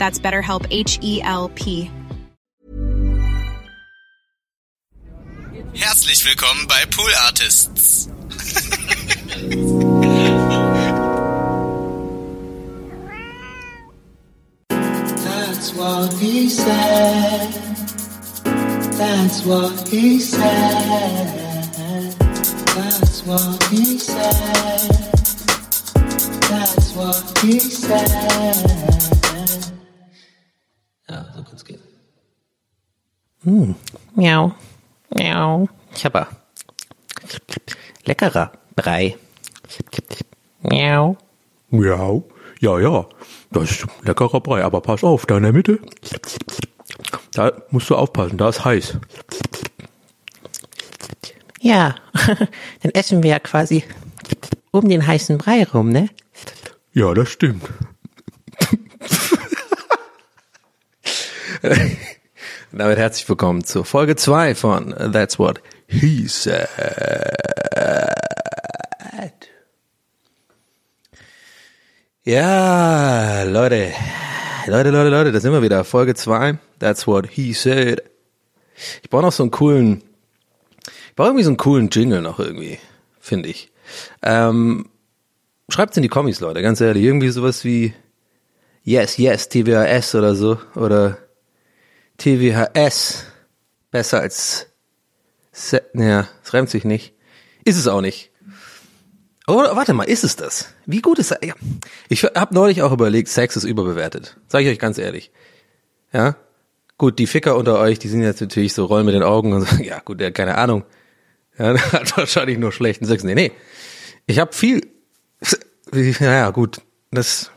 That's BetterHelp H E L P. Herzlich willkommen bei Pool Artists. That's what he said. That's what he said. That's what he said. That's what he said. Ja, so kann's gehen. Miau. Miau. Ich habe leckerer Brei. Miau. Miau. Ja, ja. Das ist leckerer Brei, aber pass auf, da in der Mitte. Da musst du aufpassen, da ist heiß. Ja, dann essen wir ja quasi um den heißen Brei rum, ne? Ja, das stimmt. Damit herzlich willkommen zur Folge 2 von That's What He Said. Ja, Leute. Leute, Leute, Leute, da sind wir wieder. Folge 2. That's What He Said. Ich brauche noch so einen coolen, ich brauche irgendwie so einen coolen Jingle noch irgendwie, finde ich. Ähm, schreibt's in die Kommis, Leute, ganz ehrlich. Irgendwie sowas wie Yes, Yes, TWAS oder so. Oder TWHS. Besser als Se naja, es reimt sich nicht. Ist es auch nicht. Oder warte mal, ist es das? Wie gut ist das? Ja. Ich habe neulich auch überlegt, Sex ist überbewertet. Sag ich euch ganz ehrlich. Ja? Gut, die Ficker unter euch, die sind jetzt natürlich so rollen mit den Augen und sagen, ja gut, der keine Ahnung. Ja, der hat wahrscheinlich nur schlechten Sex. Nee, nee. Ich habe viel naja, gut, das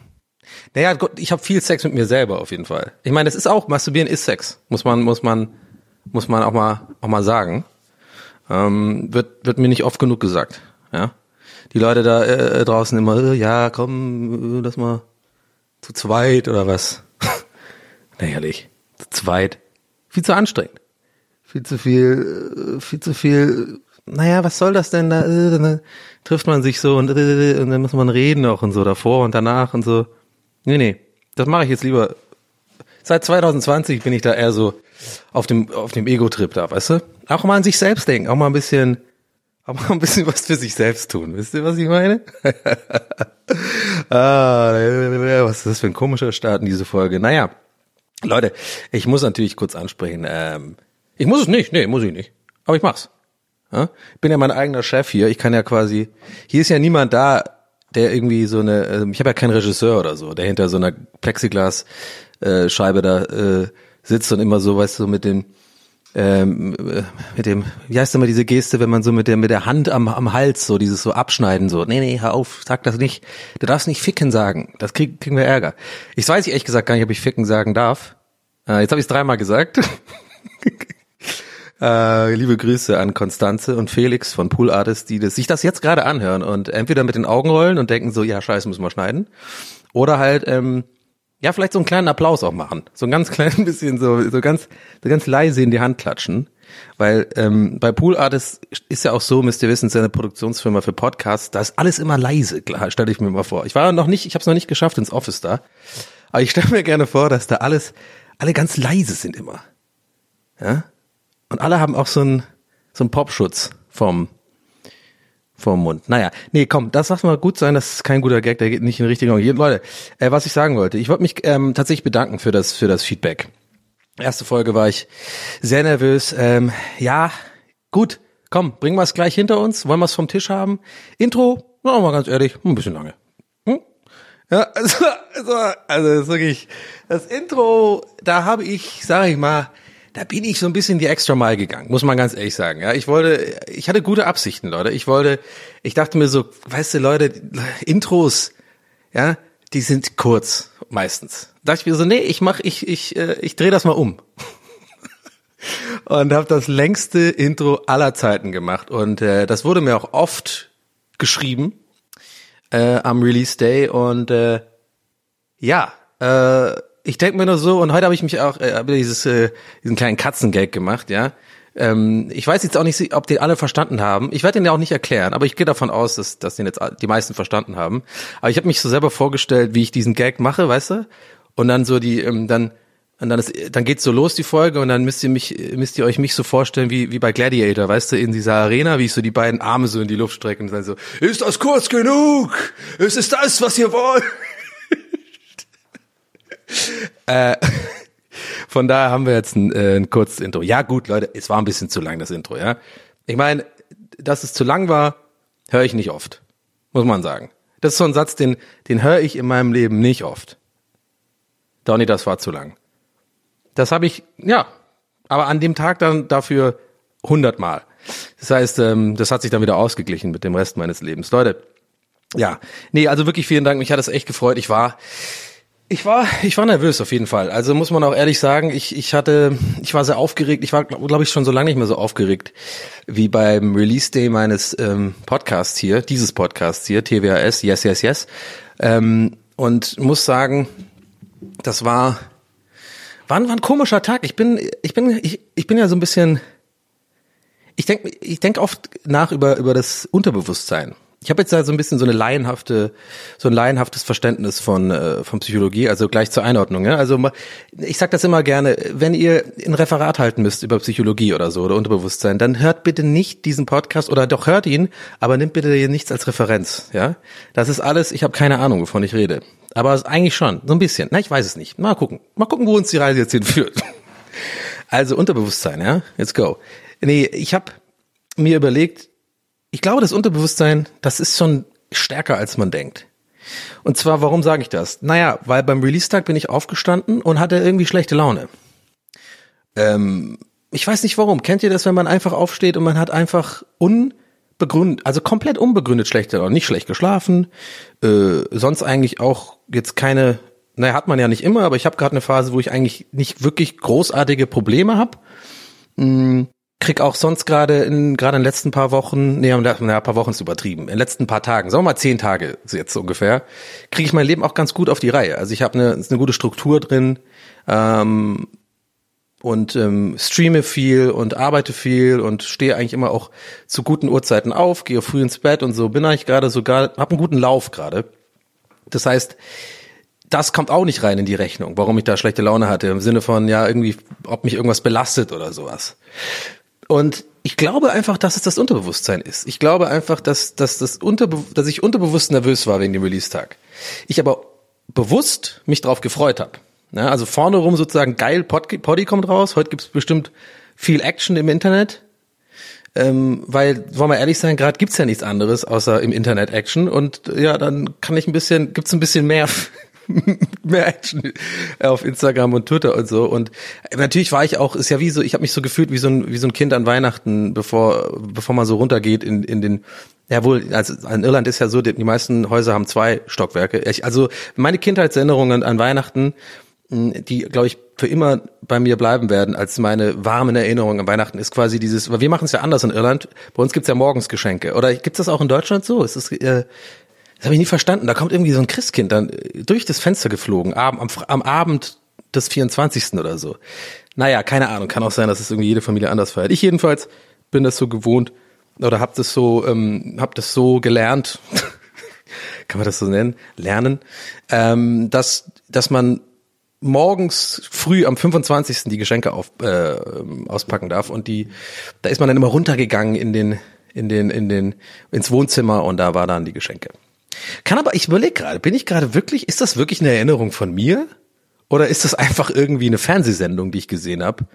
naja, Gott, ich habe viel Sex mit mir selber auf jeden Fall. Ich meine, das ist auch Masturbieren ist Sex, muss man muss man muss man auch mal auch mal sagen. Ähm, wird wird mir nicht oft genug gesagt, ja. Die Leute da äh, draußen immer, äh, ja, komm, äh, lass mal zu zweit oder was. Na ehrlich, zu zweit. Viel zu anstrengend. Viel zu viel, äh, viel zu viel. Naja, was soll das denn da? Äh, Dann trifft man sich so und, äh, und dann muss man reden auch und so davor und danach und so. Nee, nee, das mache ich jetzt lieber. Seit 2020 bin ich da eher so auf dem auf dem Ego-Trip da, weißt du? Auch mal an sich selbst denken, auch mal ein bisschen, auch mal ein bisschen was für sich selbst tun. Wisst ihr, was ich meine? ah, was ist das für ein komischer Start in diese Folge? Naja, Leute, ich muss natürlich kurz ansprechen. Ähm, ich muss es nicht, nee, muss ich nicht. Aber ich mach's. Ja? Ich bin ja mein eigener Chef hier. Ich kann ja quasi, hier ist ja niemand da, der irgendwie so eine, äh, ich habe ja keinen Regisseur oder so, der hinter so einer Plexiglas-Scheibe da äh, sitzt und immer so, weißt du, mit dem, ähm, äh, mit dem, wie heißt immer diese Geste, wenn man so mit der mit der Hand am, am Hals so dieses so abschneiden so, nee nee, hör auf, sag das nicht, du darfst nicht ficken sagen, das krieg, kriegen wir Ärger. Ich weiß ehrlich gesagt gar nicht, ob ich ficken sagen darf. Äh, jetzt habe ich es dreimal gesagt. Äh, liebe Grüße an Konstanze und Felix von Pool Artists, die das, sich das jetzt gerade anhören und entweder mit den Augen rollen und denken so, ja, scheiße, müssen wir schneiden. Oder halt, ähm, ja, vielleicht so einen kleinen Applaus auch machen. So ein ganz klein bisschen so, so ganz, so ganz leise in die Hand klatschen. Weil ähm, bei Pool Artists ist ja auch so, müsst ihr wissen, es ist ja eine Produktionsfirma für Podcasts, da ist alles immer leise, klar, stelle ich mir mal vor. Ich war noch nicht, ich habe es noch nicht geschafft ins Office da. Aber ich stelle mir gerne vor, dass da alles, alle ganz leise sind immer. Ja? Und alle haben auch so einen, so einen Popschutz vom, vom Mund. Naja, nee, komm, das darf mal gut sein, das ist kein guter Gag, der geht nicht in die richtige Richtung. Leute, äh, was ich sagen wollte, ich wollte mich ähm, tatsächlich bedanken für das, für das Feedback. Erste Folge war ich sehr nervös. Ähm, ja, gut, komm, bringen wir es gleich hinter uns. Wollen wir es vom Tisch haben? Intro, na, mal ganz ehrlich, ein bisschen lange. Hm? Ja, also, also, also das ist wirklich, das Intro, da habe ich, sage ich mal, da bin ich so ein bisschen die extra Mile gegangen, muss man ganz ehrlich sagen. Ja, ich wollte, ich hatte gute Absichten, Leute. Ich wollte, ich dachte mir so, weißt du, Leute, Intros, ja, die sind kurz meistens. Da dachte ich mir so, nee, ich mach, ich, ich, äh, ich drehe das mal um. und habe das längste Intro aller Zeiten gemacht. Und äh, das wurde mir auch oft geschrieben äh, am Release Day. Und äh, ja, äh, ich denke mir nur so, und heute habe ich mich auch äh, dieses, äh, diesen kleinen Katzengag gemacht, ja. Ähm, ich weiß jetzt auch nicht, ob den alle verstanden haben. Ich werde den ja auch nicht erklären, aber ich gehe davon aus, dass, dass den jetzt die meisten verstanden haben. Aber ich habe mich so selber vorgestellt, wie ich diesen Gag mache, weißt du? Und dann so die, ähm, dann, und dann, ist, dann geht's so los, die Folge, und dann müsst ihr mich, müsst ihr euch mich so vorstellen, wie, wie bei Gladiator, weißt du, in dieser Arena, wie ich so die beiden Arme so in die Luft strecke und dann so, ist das kurz genug? Ist es das, was ihr wollt? Äh, von daher haben wir jetzt ein, äh, ein kurzes Intro. Ja, gut, Leute, es war ein bisschen zu lang, das Intro, ja. Ich meine, dass es zu lang war, höre ich nicht oft. Muss man sagen. Das ist so ein Satz, den, den höre ich in meinem Leben nicht oft. Donny, das war zu lang. Das habe ich, ja, aber an dem Tag dann dafür hundertmal. Das heißt, ähm, das hat sich dann wieder ausgeglichen mit dem Rest meines Lebens. Leute, ja, nee, also wirklich vielen Dank. Mich hat es echt gefreut. Ich war, ich war, ich war nervös auf jeden Fall. Also muss man auch ehrlich sagen, ich, ich hatte, ich war sehr aufgeregt. Ich war, glaube ich, schon so lange nicht mehr so aufgeregt wie beim Release Day meines ähm, Podcasts hier, dieses Podcasts hier, TWAS, Yes, Yes, Yes. Ähm, und muss sagen, das war, war, war ein komischer Tag. Ich bin, ich bin, ich, ich bin ja so ein bisschen, ich denke, ich denk oft nach über über das Unterbewusstsein. Ich habe jetzt da so ein bisschen so eine laienhafte, so ein laienhaftes Verständnis von äh, von Psychologie, also gleich zur Einordnung. Ja? Also ich sag das immer gerne, wenn ihr ein Referat halten müsst über Psychologie oder so oder Unterbewusstsein, dann hört bitte nicht diesen Podcast oder doch hört ihn, aber nimmt bitte hier nichts als Referenz. Ja, das ist alles. Ich habe keine Ahnung, wovon ich rede. Aber eigentlich schon, so ein bisschen. Na, ich weiß es nicht. Mal gucken. Mal gucken, wo uns die Reise jetzt hinführt. Also Unterbewusstsein, ja? Let's go. Nee, ich habe mir überlegt, ich glaube, das Unterbewusstsein, das ist schon stärker, als man denkt. Und zwar, warum sage ich das? Naja, weil beim Release-Tag bin ich aufgestanden und hatte irgendwie schlechte Laune. Ähm, ich weiß nicht warum. Kennt ihr das, wenn man einfach aufsteht und man hat einfach unbegründet, also komplett unbegründet schlechte Laune, nicht schlecht geschlafen, äh, sonst eigentlich auch jetzt keine, naja, hat man ja nicht immer, aber ich habe gerade eine Phase, wo ich eigentlich nicht wirklich großartige Probleme habe. Hm, krieg auch sonst gerade in gerade in den letzten paar Wochen, nee, ein paar Wochen ist übertrieben, in den letzten paar Tagen, sagen wir mal zehn Tage jetzt ungefähr, kriege ich mein Leben auch ganz gut auf die Reihe. Also ich habe eine, eine gute Struktur drin ähm, und ähm, streame viel und arbeite viel und stehe eigentlich immer auch zu guten Uhrzeiten auf, gehe früh ins Bett und so bin eigentlich gerade sogar, habe einen guten Lauf gerade. Das heißt, das kommt auch nicht rein in die Rechnung, warum ich da schlechte Laune hatte, im Sinne von, ja, irgendwie, ob mich irgendwas belastet oder sowas. Und ich glaube einfach, dass es das Unterbewusstsein ist. Ich glaube einfach, dass, dass, das Unterbe dass ich unterbewusst nervös war wegen dem Release-Tag. Ich aber bewusst mich drauf gefreut habe. Ja, also vorne rum sozusagen geil, Pod Poddy kommt raus. Heute gibt's bestimmt viel Action im Internet. Ähm, weil, wollen wir ehrlich sein, gerade gibt's ja nichts anderes außer im Internet Action. Und ja, dann kann ich ein bisschen, gibt's ein bisschen mehr mehr Action auf Instagram und Twitter und so. Und natürlich war ich auch, ist ja wie so, ich habe mich so gefühlt wie so ein wie so ein Kind an Weihnachten, bevor bevor man so runtergeht in in den ja wohl, also in Irland ist ja so, die, meisten Häuser haben zwei Stockwerke. Ich, also meine Kindheitserinnerungen an Weihnachten, die glaube ich für immer bei mir bleiben werden als meine warmen Erinnerungen an Weihnachten ist quasi dieses, weil wir machen es ja anders in Irland. Bei uns gibt's ja morgens Geschenke. Oder gibt's das auch in Deutschland so? Ist es äh, das habe ich nie verstanden. Da kommt irgendwie so ein Christkind dann durch das Fenster geflogen, am, am, am Abend des 24. oder so. Naja, keine Ahnung. Kann auch sein, dass es irgendwie jede Familie anders feiert. Ich jedenfalls bin das so gewohnt oder hab das so, ähm, hab das so gelernt, kann man das so nennen, lernen, ähm, dass, dass man morgens früh am 25. die Geschenke auf, äh, auspacken darf und die, da ist man dann immer runtergegangen in den, in den, in den, ins Wohnzimmer und da war dann die Geschenke. Kann aber, ich überlege gerade, bin ich gerade wirklich, ist das wirklich eine Erinnerung von mir? Oder ist das einfach irgendwie eine Fernsehsendung, die ich gesehen habe?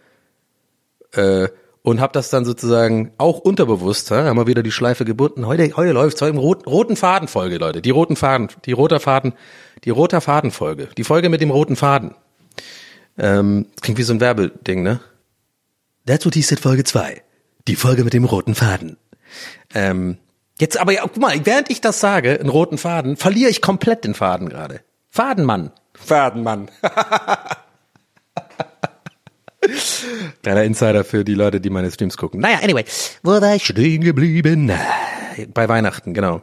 Äh, und habe das dann sozusagen auch unterbewusst, ha, haben wir wieder die Schleife gebunden. Heute, heute läuft's heute im roten, roten Fadenfolge, Leute. Die roten Faden, die roter Faden, die roter Fadenfolge. Die Folge mit dem roten Faden. Ähm, klingt wie so ein Werbeding, ne? That's what he said Folge 2. Die Folge mit dem roten Faden. Ähm, jetzt aber, ja, guck mal, während ich das sage, einen roten Faden, verliere ich komplett den Faden gerade. Fadenmann. Fadenmann. Kleiner Insider für die Leute, die meine Streams gucken. Naja, anyway, wo war ich stehen geblieben? Bei Weihnachten, genau.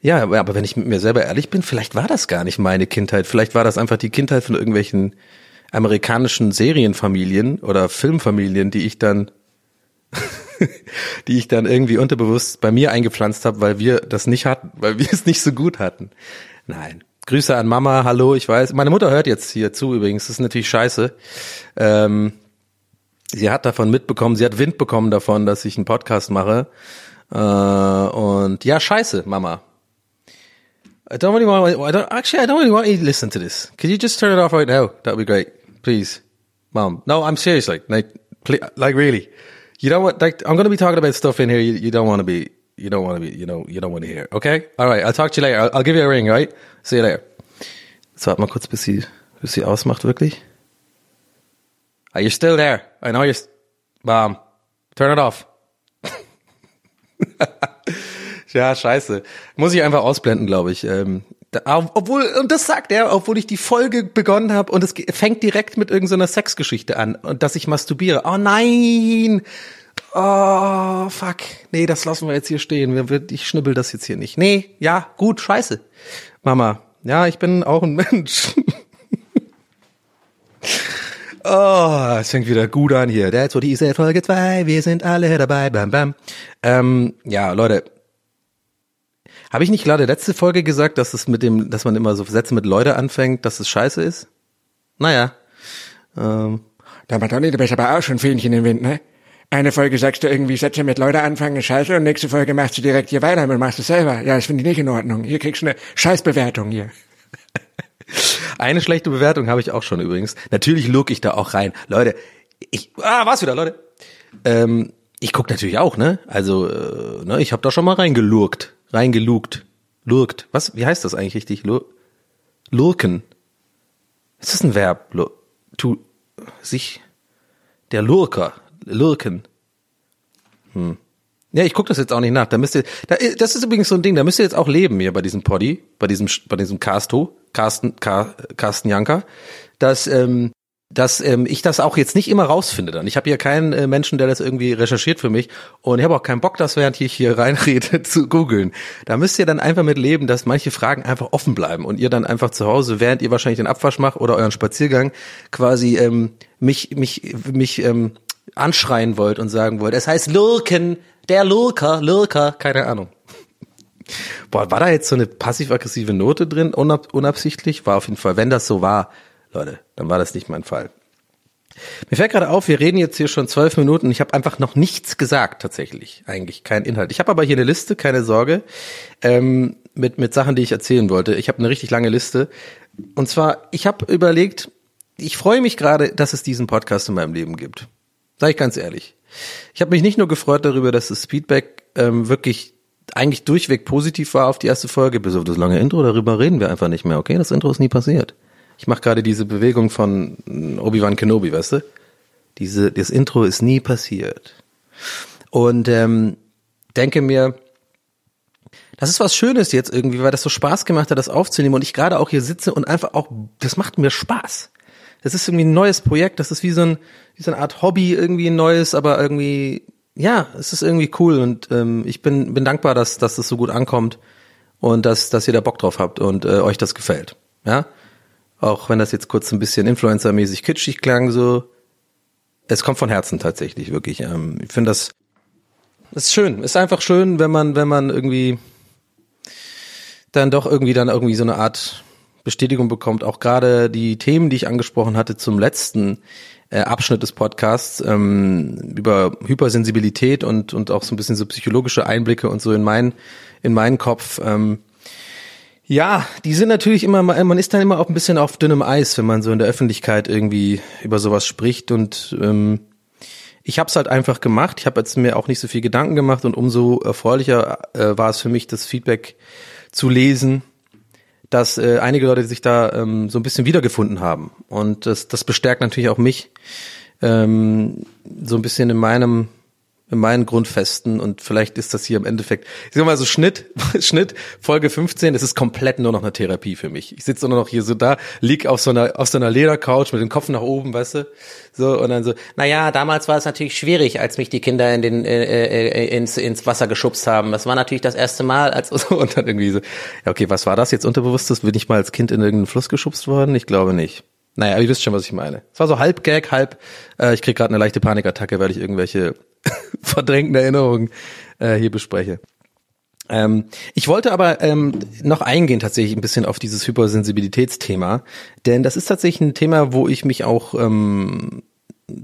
Ja, aber wenn ich mit mir selber ehrlich bin, vielleicht war das gar nicht meine Kindheit. Vielleicht war das einfach die Kindheit von irgendwelchen amerikanischen Serienfamilien oder Filmfamilien, die ich dann, die ich dann irgendwie unterbewusst bei mir eingepflanzt habe, weil wir das nicht hatten, weil wir es nicht so gut hatten. Nein. Grüße an Mama, hallo, ich weiß. Meine Mutter hört jetzt hier zu übrigens, das ist natürlich scheiße. Ähm, sie hat davon mitbekommen, sie hat Wind bekommen davon, dass ich einen Podcast mache. Äh, und ja, scheiße, Mama. I don't really want. I don't actually. I don't really want you to listen to this. Could you just turn it off right now? That would be great, please, Mom. No, I'm serious. Like, like, like, really. You don't want. Like, I'm to be talking about stuff in here. You, you don't want to be. You don't want to be. You know. You don't want to hear. Okay. All right. I'll talk to you later. I'll, I'll give you a ring. Right. See you later. Jetzt warte mal kurz, bis sie, bis sie ausmacht, wirklich. Are you still there? I know you're. Mom, turn it off. Ja, scheiße. Muss ich einfach ausblenden, glaube ich. Ähm, obwohl, und das sagt er, obwohl ich die Folge begonnen habe und es fängt direkt mit irgendeiner Sexgeschichte an und dass ich masturbiere. Oh nein! Oh, fuck. Nee, das lassen wir jetzt hier stehen. Ich schnibbel das jetzt hier nicht. Nee, ja, gut, scheiße. Mama, ja, ich bin auch ein Mensch. Oh, es fängt wieder gut an hier. That's what he said, Folge 2. Wir sind alle dabei. Bam, bam. Ähm, ja, Leute. Habe ich nicht gerade letzte Folge gesagt, dass es mit dem, dass man immer so Sätze mit Leute anfängt, dass es scheiße ist? Naja. Ähm, Da Madonna, du bist aber auch schon Fähnchen im Wind, ne? Eine Folge sagst du irgendwie Sätze mit Leute anfangen, ist scheiße, und nächste Folge machst du direkt hier weiter und machst es selber. Ja, das finde ich nicht in Ordnung. Hier kriegst du eine Scheißbewertung hier. Eine schlechte Bewertung habe ich auch schon übrigens. Natürlich lurk ich da auch rein. Leute, ich, ah, war's wieder, Leute. Ähm, ich guck natürlich auch, ne? Also, äh, ne, ich habe da schon mal reingelurkt, reingelugt, lurkt. Was, wie heißt das eigentlich richtig? Lur lurken. Ist das ein Verb? Lur tu, sich, der Lurker, lurken. Hm. Ja, ich gucke das jetzt auch nicht nach. Da müsst ihr, da, das ist übrigens so ein Ding, da müsst ihr jetzt auch leben hier bei diesem Poddy, bei diesem, bei diesem Casto, Carsten, Car, Carsten Janker, dass, ähm, dass ähm, ich das auch jetzt nicht immer rausfinde dann. Ich habe hier keinen äh, Menschen, der das irgendwie recherchiert für mich und ich habe auch keinen Bock, das während ich hier reinrede zu googeln. Da müsst ihr dann einfach mit leben, dass manche Fragen einfach offen bleiben und ihr dann einfach zu Hause, während ihr wahrscheinlich den Abwasch macht oder euren Spaziergang, quasi ähm, mich mich mich ähm, anschreien wollt und sagen wollt, es heißt Lurken, der Lurker, Lurker, keine Ahnung. Boah, war da jetzt so eine passiv-aggressive Note drin, unab unabsichtlich? War auf jeden Fall. Wenn das so war, Leute, dann war das nicht mein Fall. Mir fällt gerade auf, wir reden jetzt hier schon zwölf Minuten. Ich habe einfach noch nichts gesagt, tatsächlich. Eigentlich kein Inhalt. Ich habe aber hier eine Liste, keine Sorge, ähm, mit, mit Sachen, die ich erzählen wollte. Ich habe eine richtig lange Liste. Und zwar, ich habe überlegt, ich freue mich gerade, dass es diesen Podcast in meinem Leben gibt. Sag ich ganz ehrlich. Ich habe mich nicht nur gefreut darüber, dass das Feedback ähm, wirklich eigentlich durchweg positiv war auf die erste Folge, bis auf das lange Intro, darüber reden wir einfach nicht mehr, okay? Das Intro ist nie passiert. Ich mache gerade diese Bewegung von Obi-Wan Kenobi, weißt du? Diese, das Intro ist nie passiert. Und ähm, denke mir, das ist was Schönes jetzt irgendwie, weil das so Spaß gemacht hat, das aufzunehmen und ich gerade auch hier sitze und einfach auch, das macht mir Spaß. Das ist irgendwie ein neues Projekt, das ist wie so, ein, wie so eine Art Hobby, irgendwie ein neues, aber irgendwie, ja, es ist irgendwie cool und ähm, ich bin, bin dankbar, dass, dass das so gut ankommt und dass, dass ihr da Bock drauf habt und äh, euch das gefällt. Ja, auch wenn das jetzt kurz ein bisschen Influencer-mäßig kitschig klang, so, es kommt von Herzen tatsächlich, wirklich. Ähm, ich finde das, ist schön. Ist einfach schön, wenn man, wenn man irgendwie dann doch irgendwie dann irgendwie so eine Art Bestätigung bekommt. Auch gerade die Themen, die ich angesprochen hatte zum letzten äh, Abschnitt des Podcasts ähm, über Hypersensibilität und und auch so ein bisschen so psychologische Einblicke und so in meinen in meinen Kopf. Ähm, Ja, die sind natürlich immer, man ist dann immer auch ein bisschen auf dünnem Eis, wenn man so in der Öffentlichkeit irgendwie über sowas spricht. Und ähm, ich habe es halt einfach gemacht. Ich habe jetzt mir auch nicht so viel Gedanken gemacht. Und umso erfreulicher äh, war es für mich, das Feedback zu lesen, dass äh, einige Leute sich da ähm, so ein bisschen wiedergefunden haben. Und das, das bestärkt natürlich auch mich ähm, so ein bisschen in meinem in meinen Grundfesten und vielleicht ist das hier im Endeffekt, ich sag mal so Schnitt, Schnitt, Folge 15, es ist komplett nur noch eine Therapie für mich. Ich sitze nur noch hier so da, lieg auf so einer, auf so einer Ledercouch mit dem Kopf nach oben, weißt du, so und dann so, naja, damals war es natürlich schwierig, als mich die Kinder in den, äh, äh, ins, ins Wasser geschubst haben. Das war natürlich das erste Mal, als, und dann irgendwie so, ja okay, was war das jetzt unterbewusstes? Bin ich mal als Kind in irgendeinen Fluss geschubst worden? Ich glaube nicht. Naja, ihr wisst schon, was ich meine. Es war so halb Gag, halb, äh, ich krieg gerade eine leichte Panikattacke, weil ich irgendwelche verdrängten Erinnerungen äh, hier bespreche. Ähm, ich wollte aber ähm, noch eingehen tatsächlich ein bisschen auf dieses Hypersensibilitätsthema, denn das ist tatsächlich ein Thema, wo ich mich auch ähm,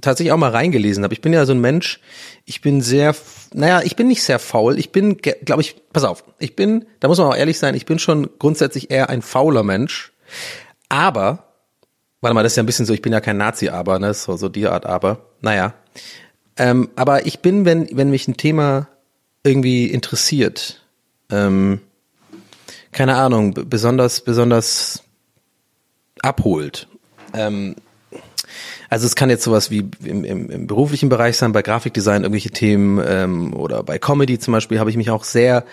tatsächlich auch mal reingelesen habe. Ich bin ja so ein Mensch, ich bin sehr, naja, ich bin nicht sehr faul. Ich bin, glaube ich, pass auf, ich bin, da muss man auch ehrlich sein, ich bin schon grundsätzlich eher ein fauler Mensch. Aber Warte mal, das ist ja ein bisschen so, ich bin ja kein Nazi, aber, ne, so, so die Art, aber, naja. Ähm, aber ich bin, wenn, wenn mich ein Thema irgendwie interessiert, ähm, keine Ahnung, besonders, besonders abholt. Ähm, also es kann jetzt sowas wie im, im, im beruflichen Bereich sein, bei Grafikdesign irgendwelche Themen ähm, oder bei Comedy zum Beispiel habe ich mich auch sehr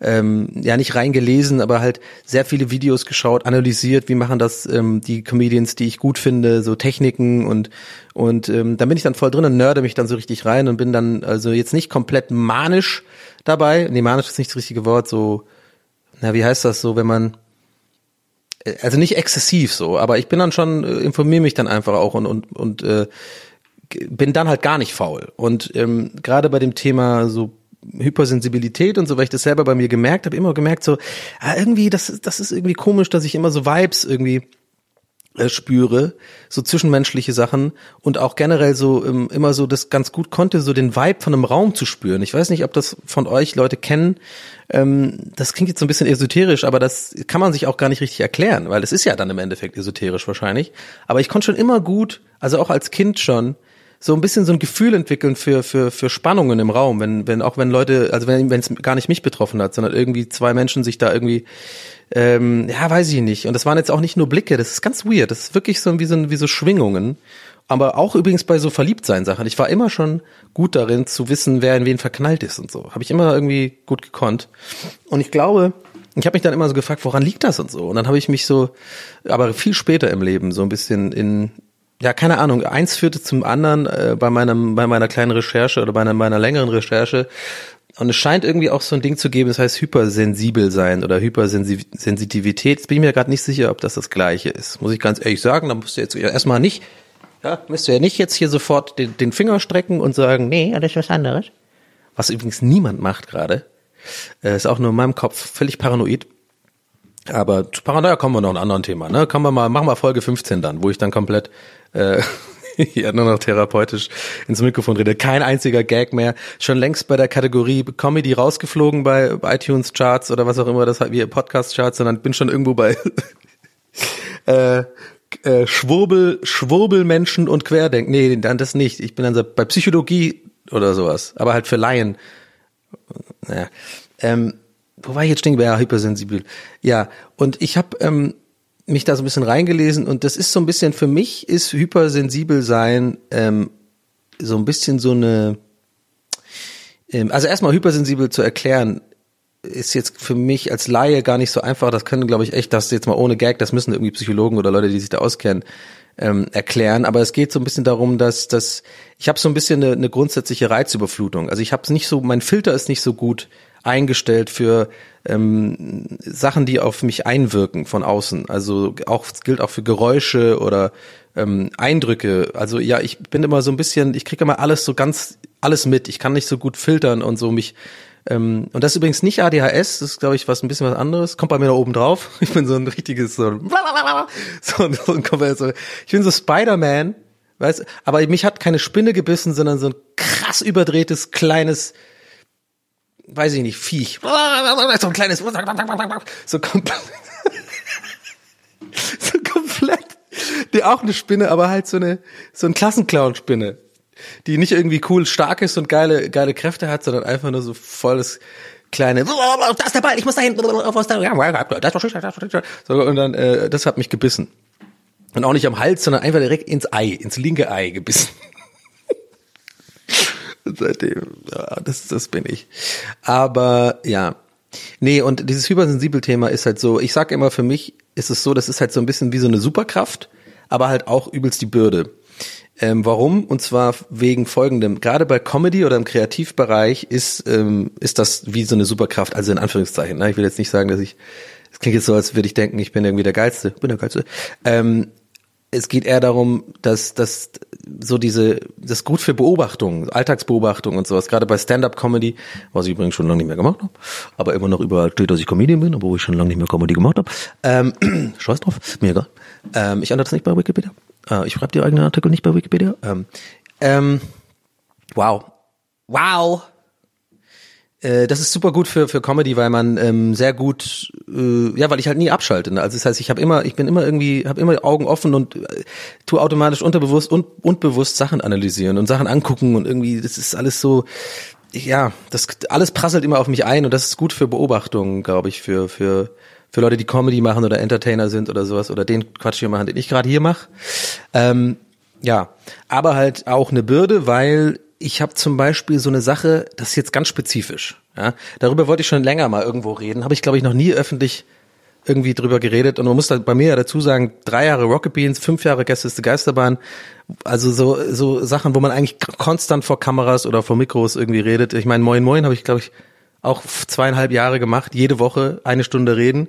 ähm, ja nicht reingelesen, aber halt sehr viele Videos geschaut, analysiert, wie machen das ähm, die Comedians, die ich gut finde, so Techniken und und ähm, da bin ich dann voll drin und nörde mich dann so richtig rein und bin dann also jetzt nicht komplett manisch dabei. Nee, manisch ist nicht das richtige Wort, so na, wie heißt das so, wenn man äh, also nicht exzessiv so, aber ich bin dann schon äh, informiere mich dann einfach auch und und und äh, bin dann halt gar nicht faul. Und ähm, gerade bei dem Thema so Hypersensibilität und so, weil ich das selber bei mir gemerkt habe, immer gemerkt so, ah, irgendwie, das, das ist irgendwie komisch, dass ich immer so Vibes irgendwie äh, spüre, so zwischenmenschliche Sachen und auch generell so ähm, immer so das ganz gut konnte, so den Vibe von einem Raum zu spüren. Ich weiß nicht, ob das von euch Leute kennen. Ähm, das klingt jetzt so ein bisschen esoterisch, aber das kann man sich auch gar nicht richtig erklären, weil es ist ja dann im Endeffekt esoterisch wahrscheinlich. Aber ich konnte schon immer gut, also auch als Kind schon, so ein bisschen so ein Gefühl entwickeln für, für, für Spannungen im Raum, wenn, wenn, auch wenn Leute, also wenn es gar nicht mich betroffen hat, sondern irgendwie zwei Menschen sich da irgendwie, ähm, ja, weiß ich nicht. Und das waren jetzt auch nicht nur Blicke, das ist ganz weird. Das ist wirklich so wie so, wie so Schwingungen. Aber auch übrigens bei so Verliebtsein-Sachen. Ich war immer schon gut darin zu wissen, wer in wen verknallt ist und so. Habe ich immer irgendwie gut gekonnt. Und ich glaube, ich habe mich dann immer so gefragt, woran liegt das und so. Und dann habe ich mich so, aber viel später im Leben so ein bisschen in ja, keine Ahnung, eins führte zum anderen äh, bei meinem, bei meiner kleinen Recherche oder bei einer, meiner längeren Recherche. Und es scheint irgendwie auch so ein Ding zu geben, das heißt hypersensibel sein oder Hypersensitivität. Jetzt bin ich mir gerade nicht sicher, ob das das Gleiche ist. Muss ich ganz ehrlich sagen, da musst du jetzt erstmal nicht, ja, müsst du ja nicht jetzt hier sofort den, den Finger strecken und sagen, nee, das ist was anderes. Was übrigens niemand macht gerade. Äh, ist auch nur in meinem Kopf völlig paranoid. Aber zu Paranoia kommen wir noch ein anderen Thema. Ne? Kann man mal, machen wir Folge 15 dann, wo ich dann komplett äh, ja, nur noch therapeutisch ins Mikrofon rede. Kein einziger Gag mehr. Schon längst bei der Kategorie Comedy rausgeflogen bei iTunes Charts oder was auch immer das wie Podcast Charts, sondern bin schon irgendwo bei äh, äh, Schwurbel, Schwurbelmenschen und Querdenken. Nee, dann das nicht. Ich bin dann bei Psychologie oder sowas. Aber halt für Laien. Naja. Ähm, wo war ich jetzt stehen? Ja, hypersensibel. Ja, und ich habe ähm, mich da so ein bisschen reingelesen und das ist so ein bisschen, für mich ist hypersensibel sein ähm, so ein bisschen so eine, ähm, also erstmal hypersensibel zu erklären, ist jetzt für mich als Laie gar nicht so einfach. Das können, glaube ich, echt, das jetzt mal ohne Gag, das müssen irgendwie Psychologen oder Leute, die sich da auskennen, ähm, erklären. Aber es geht so ein bisschen darum, dass, dass ich habe so ein bisschen eine, eine grundsätzliche Reizüberflutung. Also ich habe es nicht so, mein Filter ist nicht so gut eingestellt für ähm, Sachen, die auf mich einwirken von außen. Also auch gilt auch für Geräusche oder ähm, Eindrücke. Also ja, ich bin immer so ein bisschen, ich kriege immer alles so ganz alles mit. Ich kann nicht so gut filtern und so mich ähm, und das ist übrigens nicht ADHS, das ist, glaube ich, was ein bisschen was anderes. Kommt bei mir da oben drauf. Ich bin so ein richtiges, so, so, ein, so ich bin so Spider-Man, weißt aber mich hat keine Spinne gebissen, sondern so ein krass überdrehtes, kleines, weiß ich nicht, Viech. So ein kleines, so komplett, so komplett, die auch eine Spinne, aber halt so eine, so ein Klassenclown-Spinne, die nicht irgendwie cool, stark ist und geile, geile Kräfte hat, sondern einfach nur so volles, kleine, da ist der Ball, ich muss dahin, so, und dann, äh, das hat mich gebissen. Und auch nicht am Hals, sondern einfach direkt ins Ei, ins linke Ei gebissen. Seitdem, ja, das, das bin ich. Aber ja, nee, und dieses hypersensibel Thema ist halt so, ich sag immer, für mich ist es so, das ist halt so ein bisschen wie so eine Superkraft, aber halt auch übelst die Bürde. Ähm, warum? Und zwar wegen folgendem. Gerade bei Comedy oder im Kreativbereich ist, ähm, ist das wie so eine Superkraft, also in Anführungszeichen. Ne? Ich will jetzt nicht sagen, dass ich, es klingt jetzt so, als würde ich denken, ich bin irgendwie der Geilste. Bin der Geilste. Ähm, es geht eher darum, dass, dass so diese, das gut für Beobachtung, Alltagsbeobachtung und sowas, gerade bei Stand-Up-Comedy, was ich übrigens schon lange nicht mehr gemacht habe, aber immer noch überall steht, dass ich Comedian bin, obwohl ich schon lange nicht mehr Comedy gemacht habe. Ähm, scheiß drauf, mir egal. Ähm, ich ändere das nicht bei Wikipedia. Äh, ich schreibe die eigenen Artikel nicht bei Wikipedia. Ähm, ähm, wow. Wow. Äh, das ist super gut für für Comedy, weil man ähm, sehr gut, äh, ja, weil ich halt nie abschalte. Ne? Also das heißt, ich habe immer, ich bin immer irgendwie, habe immer Augen offen und äh, tue automatisch unterbewusst und, und bewusst Sachen analysieren und Sachen angucken und irgendwie, das ist alles so, ja, das alles prasselt immer auf mich ein und das ist gut für Beobachtungen, glaube ich, für für für Leute, die Comedy machen oder Entertainer sind oder sowas oder den Quatsch hier machen, den ich gerade hier mache. Ähm, ja, aber halt auch eine Bürde, weil ich habe zum Beispiel so eine Sache, das ist jetzt ganz spezifisch. Ja, darüber wollte ich schon länger mal irgendwo reden, habe ich glaube ich noch nie öffentlich irgendwie drüber geredet und man muss da bei mir ja dazu sagen, drei Jahre Rocket Beans, fünf Jahre Gästeliste Geisterbahn, also so so Sachen, wo man eigentlich konstant vor Kameras oder vor Mikros irgendwie redet. Ich meine, Moin Moin habe ich glaube ich auch zweieinhalb Jahre gemacht, jede Woche eine Stunde reden.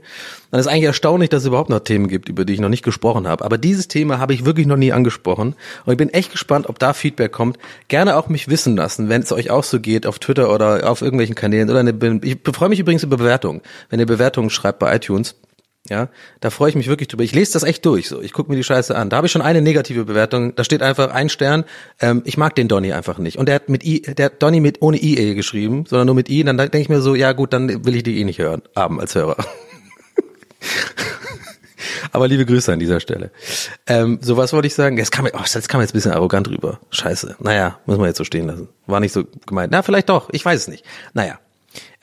Dann ist eigentlich erstaunlich, dass es überhaupt noch Themen gibt, über die ich noch nicht gesprochen habe. Aber dieses Thema habe ich wirklich noch nie angesprochen. Und ich bin echt gespannt, ob da Feedback kommt. Gerne auch mich wissen lassen, wenn es euch auch so geht, auf Twitter oder auf irgendwelchen Kanälen. Oder eine, ich freue mich übrigens über Bewertungen. Wenn ihr Bewertungen schreibt bei iTunes, ja, da freue ich mich wirklich drüber. Ich lese das echt durch. So, ich gucke mir die Scheiße an. Da habe ich schon eine negative Bewertung. Da steht einfach ein Stern. Ähm, ich mag den Donny einfach nicht. Und der hat mit I, der hat Donny mit ohne IE geschrieben, sondern nur mit I. Und dann denke ich mir so, ja gut, dann will ich die eh nicht hören, haben als Hörer. Aber liebe Grüße an dieser Stelle. Ähm, so was wollte ich sagen. Das kam, oh, das kam jetzt ein bisschen arrogant rüber. Scheiße. Naja, muss man jetzt so stehen lassen. War nicht so gemeint. Na, vielleicht doch. Ich weiß es nicht. Naja.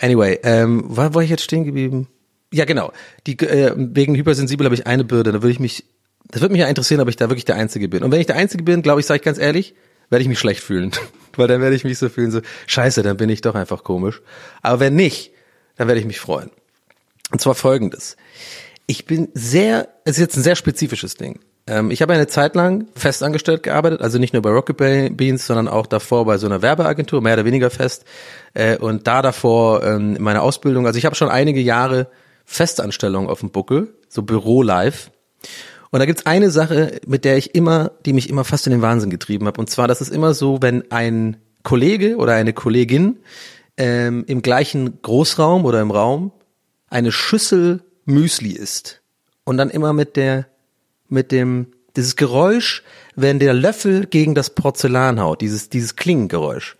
Anyway, ähm, war, war ich jetzt stehen geblieben? Ja, genau. Die, äh, wegen hypersensibel habe ich eine Bürde. Da würde ich mich, das würde mich ja interessieren, ob ich da wirklich der Einzige bin. Und wenn ich der Einzige bin, glaube ich, sage ich ganz ehrlich, werde ich mich schlecht fühlen. Weil dann werde ich mich so fühlen, so, scheiße, dann bin ich doch einfach komisch. Aber wenn nicht, dann werde ich mich freuen. Und zwar folgendes. Ich bin sehr, es ist jetzt ein sehr spezifisches Ding. Ähm, ich habe eine Zeit lang festangestellt gearbeitet, also nicht nur bei Rocket Beans, sondern auch davor bei so einer Werbeagentur, mehr oder weniger fest. Äh, und da davor ähm, meine Ausbildung, also ich habe schon einige Jahre Festanstellung auf dem Buckel, so Büro-Live. Und da gibt's eine Sache, mit der ich immer, die mich immer fast in den Wahnsinn getrieben habe. Und zwar, das ist immer so, wenn ein Kollege oder eine Kollegin ähm, im gleichen Großraum oder im Raum eine Schüssel Müsli isst und dann immer mit der, mit dem, dieses Geräusch, wenn der Löffel gegen das Porzellan haut, dieses, dieses Klingengeräusch.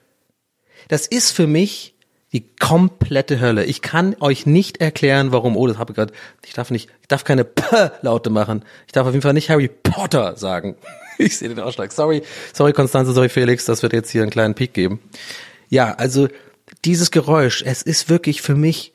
Das ist für mich die komplette Hölle. Ich kann euch nicht erklären, warum. Oh, das habe ich gerade. Ich darf nicht, ich darf keine P-Laute machen. Ich darf auf jeden Fall nicht Harry Potter sagen. Ich sehe den Ausschlag. Sorry, sorry Konstanze, sorry Felix, das wird jetzt hier einen kleinen Peak geben. Ja, also dieses Geräusch, es ist wirklich für mich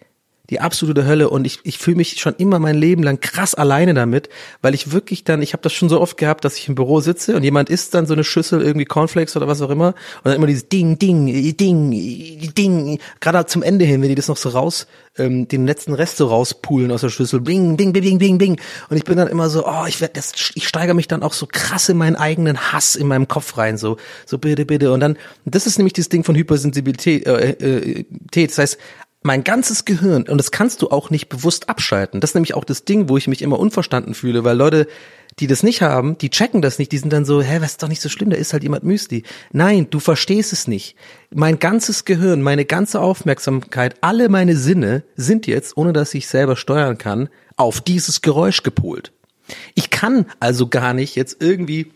die absolute Hölle. Und ich, ich fühle mich schon immer mein Leben lang krass alleine damit, weil ich wirklich dann, ich habe das schon so oft gehabt, dass ich im Büro sitze und jemand isst dann so eine Schüssel irgendwie Cornflakes oder was auch immer. Und dann immer dieses Ding, Ding, Ding, Ding, gerade zum Ende hin, wenn die das noch so raus, ähm, den letzten Rest so rauspulen aus der Schüssel, bing, bing, bing, bing, bing und ich bin dann immer so, oh, ich werde das, ich steigere mich dann auch so krass in meinen eigenen Hass in meinem Kopf rein, so, so bitte, bitte. Und dann, das ist nämlich das Ding von Hypersensibilität, äh, äh, das heißt, mein ganzes Gehirn, und das kannst du auch nicht bewusst abschalten. Das ist nämlich auch das Ding, wo ich mich immer unverstanden fühle, weil Leute, die das nicht haben, die checken das nicht, die sind dann so, hä, was ist doch nicht so schlimm, da ist halt jemand Müsli. Nein, du verstehst es nicht. Mein ganzes Gehirn, meine ganze Aufmerksamkeit, alle meine Sinne sind jetzt, ohne dass ich selber steuern kann, auf dieses Geräusch gepolt. Ich kann also gar nicht jetzt irgendwie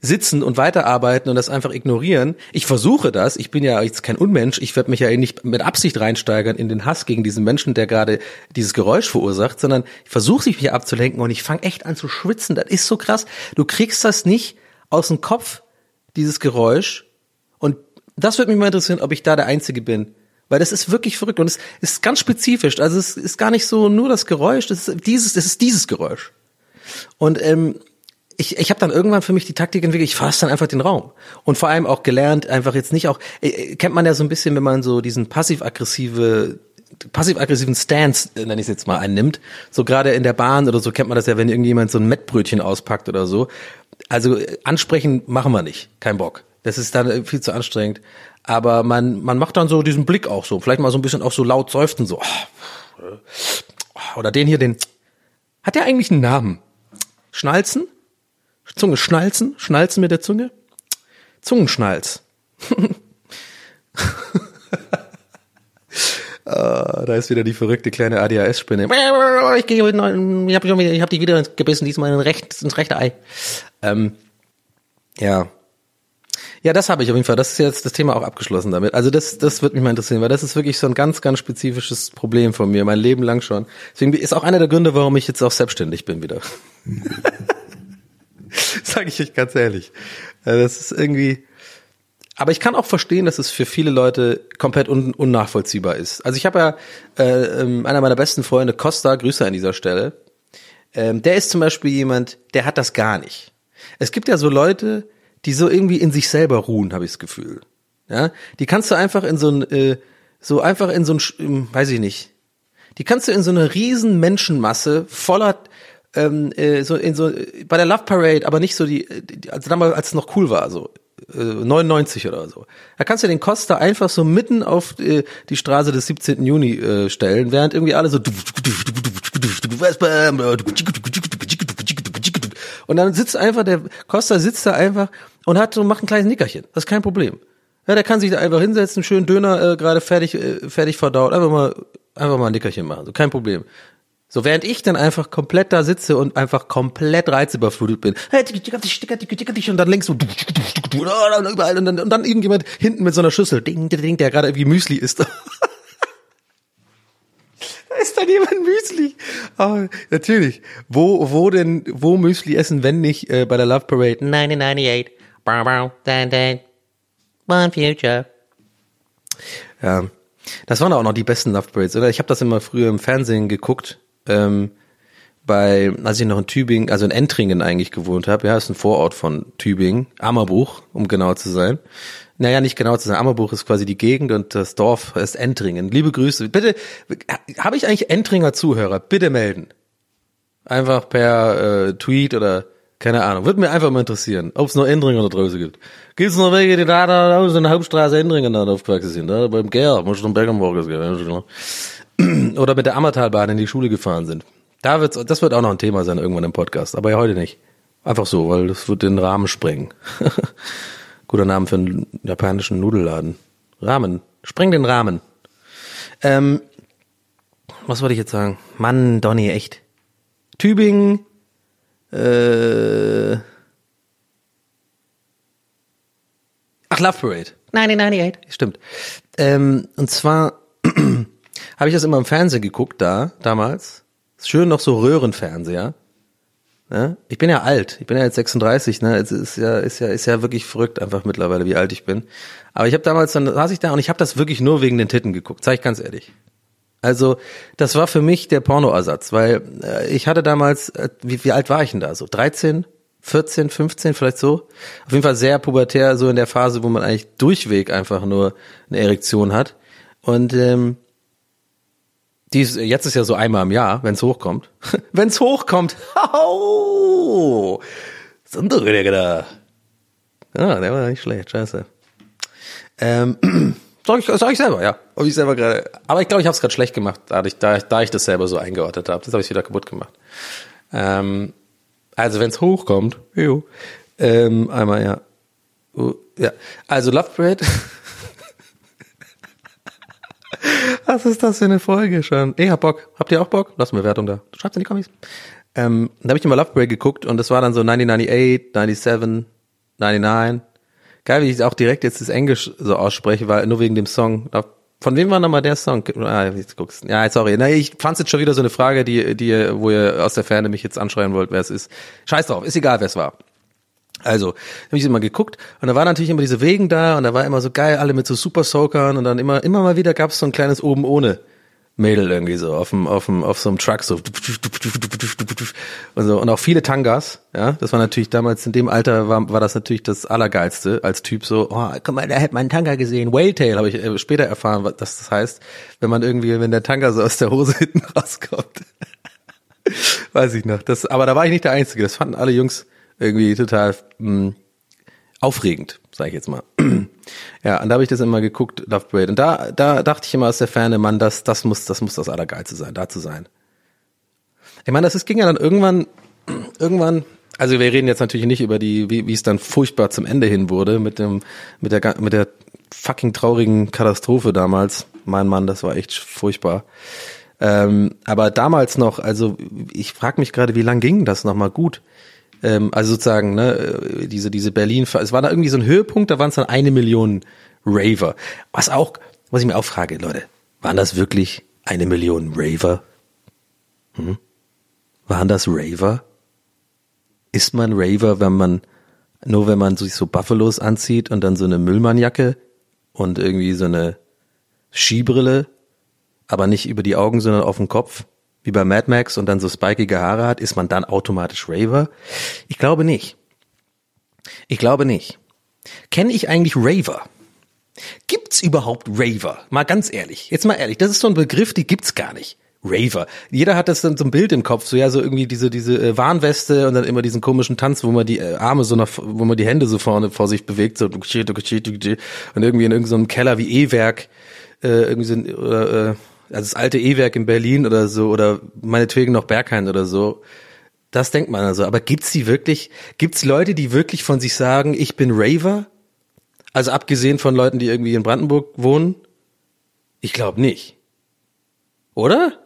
sitzen und weiterarbeiten und das einfach ignorieren. Ich versuche das. Ich bin ja jetzt kein Unmensch. Ich werde mich ja nicht mit Absicht reinsteigern in den Hass gegen diesen Menschen, der gerade dieses Geräusch verursacht, sondern ich versuche sich hier abzulenken und ich fange echt an zu schwitzen. Das ist so krass. Du kriegst das nicht aus dem Kopf, dieses Geräusch. Und das würde mich mal interessieren, ob ich da der Einzige bin. Weil das ist wirklich verrückt und es ist ganz spezifisch. Also es ist gar nicht so nur das Geräusch, das ist dieses, das ist dieses Geräusch. Und ähm, ich, ich habe dann irgendwann für mich die Taktik entwickelt, ich fasse dann einfach den Raum. Und vor allem auch gelernt, einfach jetzt nicht auch, äh, kennt man ja so ein bisschen, wenn man so diesen passiv-aggressive passiv-aggressiven Stance, äh, nenne ich es jetzt mal, einnimmt. So gerade in der Bahn oder so kennt man das ja, wenn irgendjemand so ein Mettbrötchen auspackt oder so. Also äh, ansprechen machen wir nicht, kein Bock. Das ist dann äh, viel zu anstrengend. Aber man, man macht dann so diesen Blick auch so, vielleicht mal so ein bisschen auch so laut seufzen, so. Oder den hier, den. Hat der eigentlich einen Namen? Schnalzen? Zunge schnalzen? Schnalzen mit der Zunge? Zungenschnalz. ah, da ist wieder die verrückte kleine ADHS-Spinne. Ich, gehe ich habe ich hab die wieder gebissen, diesmal in recht, ins rechte Ei. Ähm, ja. Ja, das habe ich auf jeden Fall. Das ist jetzt das Thema auch abgeschlossen damit. Also das, das wird mich mal interessieren, weil das ist wirklich so ein ganz, ganz spezifisches Problem von mir, mein Leben lang schon. Deswegen ist auch einer der Gründe, warum ich jetzt auch selbstständig bin wieder. Sage ich euch ganz ehrlich. Also Das ist irgendwie. Aber ich kann auch verstehen, dass es für viele Leute komplett un unnachvollziehbar ist. Also ich habe ja äh, ähm, einer meiner besten Freunde, Costa, Grüße an dieser Stelle. Ähm, der ist zum Beispiel jemand, der hat das gar nicht. Es gibt ja so Leute, die so irgendwie in sich selber ruhen, habe ich das Gefühl. Ja, die kannst du einfach in so ein, äh, so einfach in so ein, weiß ich nicht. Die kannst du in so eine riesen Menschenmasse voller ähm, äh, so in so bei der Love Parade, aber nicht so die, die also damals als es noch cool war, so äh, 99 oder so. Da kannst du den Costa einfach so mitten auf äh, die Straße des 17. Juni äh, stellen, während irgendwie alle so und dann sitzt einfach der Costa sitzt da einfach und hat so macht ein kleines Nickerchen. Das ist kein Problem. Ja, der kann sich da einfach hinsetzen, schön Döner äh, gerade fertig äh, fertig verdaut, einfach mal einfach mal ein Nickerchen machen, so kein Problem. So, während ich dann einfach komplett da sitze und einfach komplett reizüberflutet bin. Und dann links so, überall, und dann, und dann irgendjemand hinten mit so einer Schüssel, ding, ding, ding, der gerade irgendwie Müsli isst. da ist dann jemand Müsli. Aber natürlich, wo, wo denn, wo Müsli essen, wenn nicht äh, bei der Love Parade? 1998. Bow, bow, dan, dan. One future. Ja, das waren auch noch die besten Love Parades, oder? Ich habe das immer früher im Fernsehen geguckt, ähm, bei, als ich noch in Tübingen, also in Entringen eigentlich gewohnt habe. Ja, ist ein Vorort von Tübingen, Ammerbuch, um genau zu sein. Naja, nicht genau zu sein. Ammerbuch ist quasi die Gegend und das Dorf ist Entringen. Liebe Grüße. Bitte, habe ich eigentlich Entringer Zuhörer? Bitte melden. Einfach per äh, Tweet oder keine Ahnung. Würde mir einfach mal interessieren, ob es noch Endringer da draußen gibt. Gibt es noch welche, die da, da aus in der Hauptstraße Endringen da aufgewachsen sind? Da beim Gär, muss zum Beckenburgers gehen. Oder mit der Ammertalbahn in die Schule gefahren sind. Da wird's, das wird auch noch ein Thema sein irgendwann im Podcast, aber ja heute nicht. Einfach so, weil das wird den Rahmen sprengen. Guter Name für einen japanischen Nudelladen. Rahmen. Spreng den Rahmen. Ähm, was wollte ich jetzt sagen? Mann, Donny, echt. Tübingen, äh, ach, Love Parade. 1998. Stimmt. Ähm, und zwar habe ich das immer im Fernsehen geguckt da, damals. Schön noch so Röhrenfernseher. Ja? Ich bin ja alt, ich bin ja jetzt 36, ne? Es ist ja, ist ja, ist ja wirklich verrückt einfach mittlerweile, wie alt ich bin. Aber ich habe damals, dann saß ich da und ich habe das wirklich nur wegen den Titten geguckt, sag ich ganz ehrlich. Also, das war für mich der Pornoersatz, weil äh, ich hatte damals, äh, wie, wie alt war ich denn da? So 13, 14, 15 vielleicht so? Auf jeden Fall sehr pubertär, so in der Phase, wo man eigentlich durchweg einfach nur eine Erektion hat. Und ähm, die ist, jetzt ist ja so einmal im Jahr, wenn es hochkommt. wenn es hochkommt. Sonderrüdiger da. Ja, der war nicht schlecht, scheiße. Ähm, sag ich, sag ich selber, ja. Hab ich selber gerade. Aber ich glaube, ich habe es gerade schlecht gemacht, da, ich- da ich das selber so eingeordnet habe. Das habe ich wieder kaputt gemacht. Ähm, also wenn es hochkommt, jo, ähm, einmal ja. Oh, ja. Also Love Parade. Was ist das für eine Folge schon? Ich hab Bock. Habt ihr auch Bock? Lasst mir Wertung da. Schreibt's in die Kommis. Ähm, da habe ich immer Love Parade geguckt und das war dann so 1998, 97, 99. Geil, wie ich auch direkt jetzt das Englisch so ausspreche, weil nur wegen dem Song. Von wem war nochmal der Song? Ah, jetzt guckst. Ja, sorry. Na, ich fand's jetzt schon wieder so eine Frage, die, die, wo ihr aus der Ferne mich jetzt anschreien wollt, wer es ist. Scheiß drauf, ist egal, wer es war. Also, habe ich immer geguckt und da war natürlich immer diese Wegen da und da war immer so geil, alle mit so Super Soakern und dann immer, immer mal wieder gab's so ein kleines oben ohne Mädel irgendwie so auf dem, auf dem, auf so einem Truck so und so und auch viele Tangas, ja, das war natürlich damals in dem Alter war, war das natürlich das allergeilste als Typ so, oh, guck mal, der hat meinen Tanga gesehen, Whale Tail habe ich äh, später erfahren, was das heißt, wenn man irgendwie, wenn der Tanga so aus der Hose hinten rauskommt. Weiß ich noch, das, aber da war ich nicht der Einzige, das fanden alle Jungs irgendwie total mh, aufregend, sage ich jetzt mal. ja, und da habe ich das immer geguckt, Love Parade. Und da, da dachte ich immer aus der Ferne, Mann, das, das muss, das muss das Allergeilste sein, da zu sein. Ich meine, das ist, ging ja dann irgendwann, irgendwann, also wir reden jetzt natürlich nicht über die, wie, wie es dann furchtbar zum Ende hin wurde mit dem, mit der, mit der fucking traurigen Katastrophe damals. Mein Mann, das war echt furchtbar. Ähm, aber damals noch, also ich frage mich gerade, wie lang ging das noch mal gut? Ähm, also sozusagen, ne, diese, diese Berlin, es war da irgendwie so ein Höhepunkt, da waren es dann eine Million Raver. Was auch, was ich mir auch frage, Leute, waren das wirklich eine Million Raver? Hm? Waren das Raver? Ist man Raver, wenn man, nur wenn man sich so Buffalos anzieht und dann so eine Müllmannjacke und irgendwie so eine Skibrille, aber nicht über die Augen, sondern auf dem Kopf? Wie bei Mad Max und dann so spikige Haare hat, ist man dann automatisch Raver? Ich glaube nicht. Ich glaube nicht. Kenne ich eigentlich Raver? Gibt's überhaupt Raver? Mal ganz ehrlich. Jetzt mal ehrlich, das ist so ein Begriff, die gibt's gar nicht. Raver. Jeder hat das dann so ein Bild im Kopf, so ja, so irgendwie diese diese äh, Warnweste und dann immer diesen komischen Tanz, wo man die äh, Arme so nach, wo man die Hände so vorne vor sich bewegt, so und irgendwie in irgendeinem so Keller wie E-Werk äh, irgendwie so, oder, äh, also das alte E-Werk in Berlin oder so oder meinetwegen noch Berghain oder so. Das denkt man also. Aber gibt's die wirklich? Gibt's Leute, die wirklich von sich sagen, ich bin Raver? Also abgesehen von Leuten, die irgendwie in Brandenburg wohnen? Ich glaube nicht. Oder?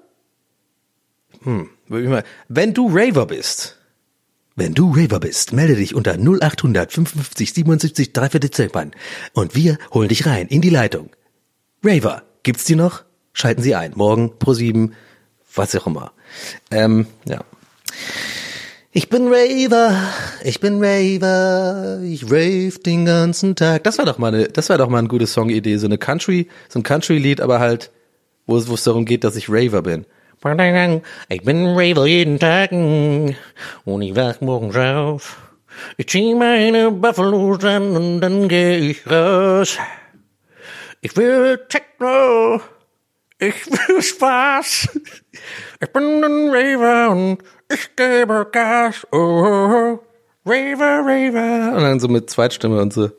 Hm, wenn du Raver bist, wenn du Raver bist, melde dich unter 0800 55 77 340 und wir holen dich rein in die Leitung. Raver, gibt's die noch? Schalten Sie ein. Morgen pro sieben, was auch immer. Ähm, ja. Ich bin Raver, ich bin Raver, ich rave den ganzen Tag. Das war doch mal eine, das war doch mal eine gute Songidee, so eine Country, so ein Country-Lied, aber halt, wo es, wo es darum geht, dass ich Raver bin. Ich bin Raver jeden Tag und ich wach morgens auf. Ich zieh meine Buffalos an und dann geh ich raus. Ich will Techno. Ich will Spaß. Ich bin ein Raver und ich gebe Gas. Oh, oh, oh. Raver, Raver. Und dann so mit Zweitstimme und so.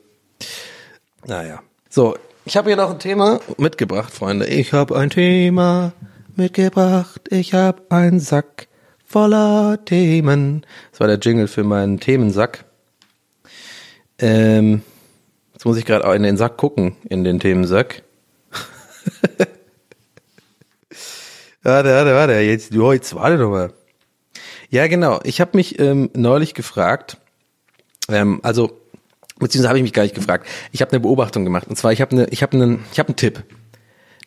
Naja. So, ich habe hier noch ein Thema mitgebracht, Freunde. Ich habe ein Thema mitgebracht. Ich habe einen Sack voller Themen. Das war der Jingle für meinen Themensack. Ähm, jetzt muss ich gerade auch in den Sack gucken, in den Themensack. Warte, warte, warte, jetzt, oh, jetzt warte doch mal. Ja, genau. Ich habe mich ähm, neulich gefragt, ähm, also beziehungsweise habe ich mich gar nicht gefragt. Ich habe eine Beobachtung gemacht und zwar ich habe eine, ich habe einen, ich habe einen Tipp.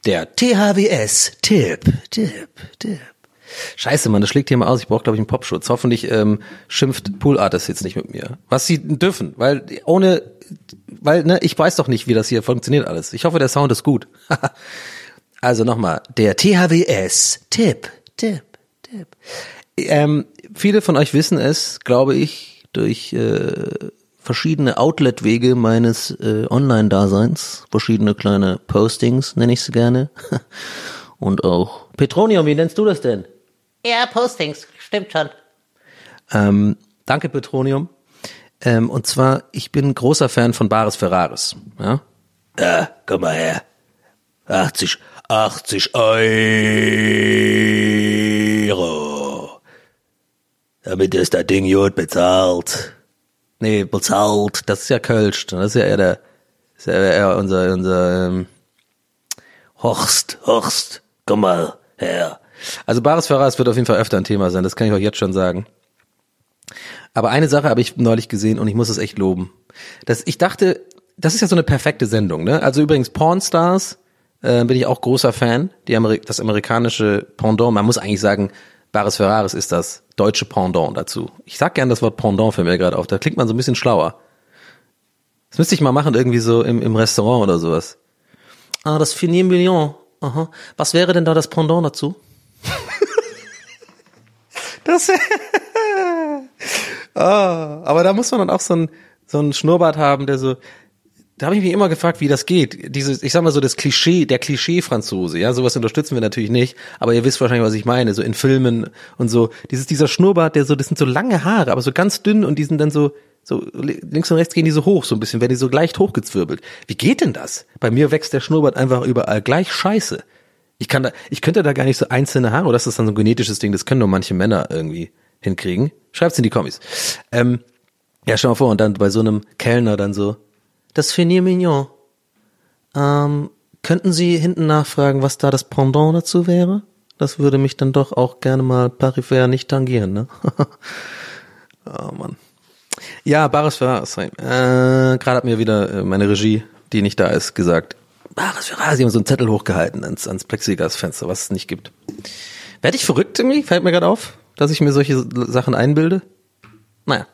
Der THWS Tipp, Tipp, Tipp. Scheiße, Mann, das schlägt hier mal aus. Ich brauche, glaube ich, einen Popschutz. Hoffentlich ähm, schimpft Pool Artist jetzt nicht mit mir. Was sie dürfen, weil ohne, weil ne, ich weiß doch nicht, wie das hier funktioniert alles. Ich hoffe, der Sound ist gut. Also nochmal, der THWS, Tipp, Tipp, Tipp. Ähm, viele von euch wissen es, glaube ich, durch äh, verschiedene Outlet-Wege meines äh, Online-Daseins, verschiedene kleine Postings, nenne ich sie gerne. Und auch Petronium, wie nennst du das denn? Ja, Postings, stimmt schon. Ähm, danke, Petronium. Ähm, und zwar, ich bin großer Fan von Bares Ferraris. Ja? Äh, komm mal her. 80, 80 Euro. Damit ist das Ding gut bezahlt. Nee, bezahlt, das ist ja Kölsch. Das ist ja eher der, ist ja eher unser, unser, ähm, Horst, Horst, komm mal her. Also Bares Ferraris wird auf jeden Fall öfter ein Thema sein, das kann ich euch jetzt schon sagen. Aber eine Sache habe ich neulich gesehen und ich muss es echt loben. Das, ich dachte, das ist ja so eine perfekte Sendung, ne? Also übrigens Pornstars äh, bin ich auch großer Fan. Die Ameri das amerikanische Pendant, man muss eigentlich sagen, Baris Ferraris ist das deutsche Pendant dazu. Ich sag gern das Wort Pendant für mir gerade auf, da klingt man so ein bisschen schlauer. Das müsste ich mal machen, irgendwie so im, im Restaurant oder sowas. Ah, das Finier Million. Aha. Was wäre denn da das Pendant dazu? das ah, aber da muss man dann auch so ein so ein Schnurrbart haben, der so da habe ich mich immer gefragt, wie das geht. Dieses, ich sag mal so das Klischee, der Klischee-Franzose, ja, sowas unterstützen wir natürlich nicht, aber ihr wisst wahrscheinlich, was ich meine, so in Filmen und so. Dieses, dieser Schnurrbart, der so, das sind so lange Haare, aber so ganz dünn und die sind dann so, so links und rechts gehen die so hoch, so ein bisschen, werden die so leicht hochgezwirbelt. Wie geht denn das? Bei mir wächst der Schnurrbart einfach überall gleich scheiße. Ich kann da, ich könnte da gar nicht so einzelne Haare, oder das ist dann so ein genetisches Ding, das können nur manche Männer irgendwie hinkriegen. Schreibt's in die Kommis. Ähm, ja, schau mal vor, und dann bei so einem Kellner dann so, das Finier Mignon. Ähm, könnten Sie hinten nachfragen, was da das Pendant dazu wäre? Das würde mich dann doch auch gerne mal peripher nicht tangieren, ne? oh Mann. Ja, Baris Ferraris. Äh, Gerade hat mir wieder äh, meine Regie, die nicht da ist, gesagt, Baris Ferraris, sie haben so einen Zettel hochgehalten ans, ans Plexiglasfenster, was es nicht gibt. Werde ich verrückt irgendwie? Fällt mir gerade auf, dass ich mir solche Sachen einbilde? Naja.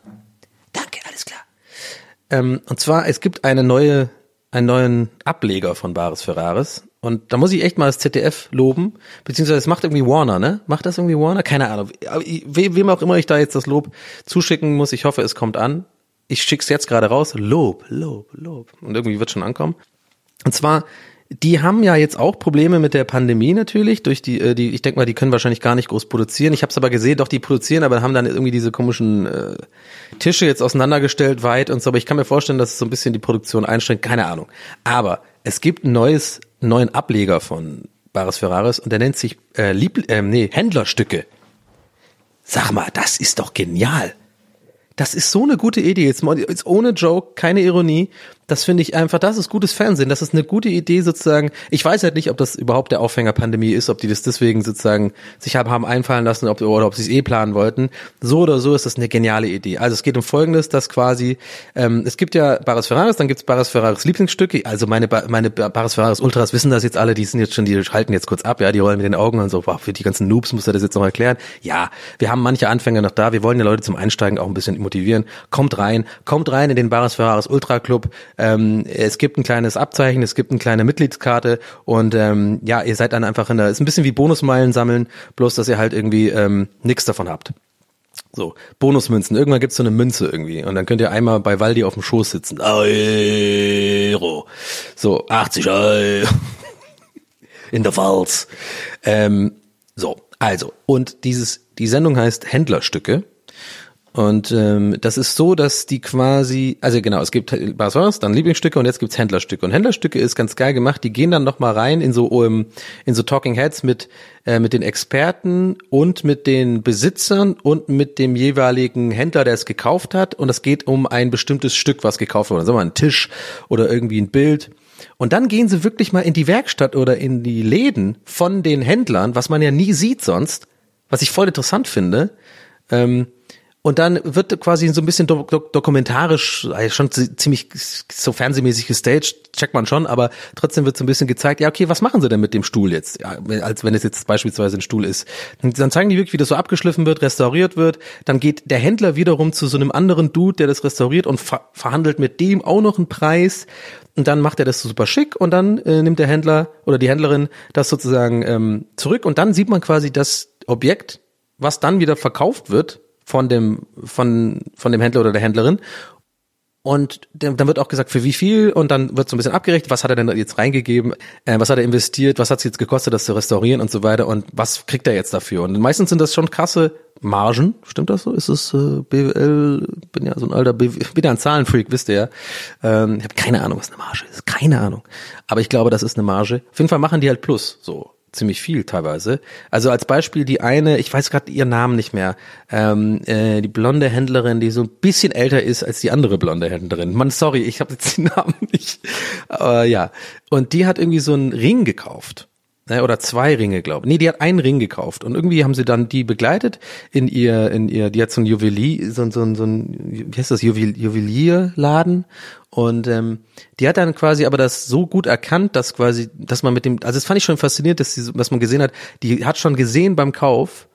Ähm, und zwar, es gibt eine neue, einen neuen Ableger von Baris Ferraris. Und da muss ich echt mal das ZDF loben, beziehungsweise es macht irgendwie Warner, ne? Macht das irgendwie Warner? Keine Ahnung. We, wem auch immer ich da jetzt das Lob zuschicken muss, ich hoffe, es kommt an. Ich schick's jetzt gerade raus. Lob, Lob, Lob. Und irgendwie wird schon ankommen. Und zwar die haben ja jetzt auch Probleme mit der Pandemie natürlich. Durch die, äh, die, ich denke mal, die können wahrscheinlich gar nicht groß produzieren. Ich habe es aber gesehen, doch die produzieren, aber haben dann irgendwie diese komischen äh, Tische jetzt auseinandergestellt weit und so. Aber ich kann mir vorstellen, dass es so ein bisschen die Produktion einschränkt. Keine Ahnung. Aber es gibt ein neues, neuen Ableger von Baris Ferraris und der nennt sich äh, Lieb, äh, nee Händlerstücke. Sag mal, das ist doch genial. Das ist so eine gute Idee. Jetzt ohne Joke, keine Ironie. Das finde ich einfach, das ist gutes Fernsehen. Das ist eine gute Idee sozusagen. Ich weiß halt nicht, ob das überhaupt der Aufhänger Pandemie ist, ob die das deswegen sozusagen sich haben einfallen lassen ob, oder ob sie es eh planen wollten. So oder so ist das eine geniale Idee. Also es geht um Folgendes, dass quasi, ähm, es gibt ja Baris Ferraris, dann gibt's Baris Ferraris Lieblingsstücke. Also meine, meine Baris Ferraris Ultras wissen das jetzt alle, die sind jetzt schon, die halten jetzt kurz ab, ja, die rollen mit den Augen und so, wow, für die ganzen Noobs muss er das jetzt noch erklären. Ja, wir haben manche Anfänger noch da, wir wollen ja Leute zum Einsteigen auch ein bisschen motivieren. Kommt rein, kommt rein in den Baris Ferraris Ultra Club. Ähm, es gibt ein kleines Abzeichen, es gibt eine kleine Mitgliedskarte und ähm, ja, ihr seid dann einfach in der, ist ein bisschen wie Bonusmeilen sammeln, bloß dass ihr halt irgendwie ähm, nichts davon habt. So, Bonusmünzen. Irgendwann gibt's so eine Münze irgendwie. Und dann könnt ihr einmal bei Waldi auf dem Schoß sitzen. Euro. So, 80 Euro. In der Pfalz. Ähm, so, also. Und dieses, die Sendung heißt Händlerstücke. Und ähm, das ist so, dass die quasi, also genau, es gibt Bassins, dann Lieblingsstücke und jetzt gibt's Händlerstücke. Und Händlerstücke ist ganz geil gemacht. Die gehen dann noch mal rein in so um, in so Talking Heads mit äh, mit den Experten und mit den Besitzern und mit dem jeweiligen Händler, der es gekauft hat. Und es geht um ein bestimmtes Stück, was gekauft wurde. Sagen wir mal ein Tisch oder irgendwie ein Bild. Und dann gehen sie wirklich mal in die Werkstatt oder in die Läden von den Händlern, was man ja nie sieht sonst, was ich voll interessant finde. Ähm, und dann wird quasi so ein bisschen do do dokumentarisch, also schon ziemlich so fernsehmäßig gestaged, checkt man schon, aber trotzdem wird so ein bisschen gezeigt, ja, okay, was machen sie denn mit dem Stuhl jetzt? Ja, als wenn es jetzt beispielsweise ein Stuhl ist. Dann zeigen die wirklich, wie das so abgeschliffen wird, restauriert wird. Dann geht der Händler wiederum zu so einem anderen Dude, der das restauriert und ver verhandelt mit dem auch noch einen Preis. Und dann macht er das super schick und dann äh, nimmt der Händler oder die Händlerin das sozusagen ähm, zurück und dann sieht man quasi das Objekt, was dann wieder verkauft wird von dem, von, von dem Händler oder der Händlerin. Und dann wird auch gesagt, für wie viel, und dann wird so ein bisschen abgerechnet, was hat er denn jetzt reingegeben, äh, was hat er investiert, was hat es jetzt gekostet, das zu restaurieren und so weiter, und was kriegt er jetzt dafür? Und meistens sind das schon krasse Margen, stimmt das so? Ist es äh, BWL, bin ja so ein alter, BW, bin ja ein Zahlenfreak, wisst ihr ja. Ähm, ich habe keine Ahnung, was eine Marge ist, keine Ahnung. Aber ich glaube, das ist eine Marge. Auf jeden Fall machen die halt Plus, so ziemlich viel teilweise. Also als Beispiel die eine, ich weiß gerade ihren Namen nicht mehr, ähm, äh, die blonde Händlerin, die so ein bisschen älter ist als die andere blonde Händlerin. Man, sorry, ich habe jetzt den Namen nicht. Aber ja. Und die hat irgendwie so einen Ring gekauft. Oder zwei Ringe, glaube ich. Nee, die hat einen Ring gekauft und irgendwie haben sie dann die begleitet in ihr, in ihr, die hat so ein Juwelier, so, so, so ein, wie heißt das, Juwel, Juwelierladen und ähm, die hat dann quasi aber das so gut erkannt, dass quasi, dass man mit dem, also das fand ich schon faszinierend, dass, sie, dass man gesehen hat, die hat schon gesehen beim Kauf,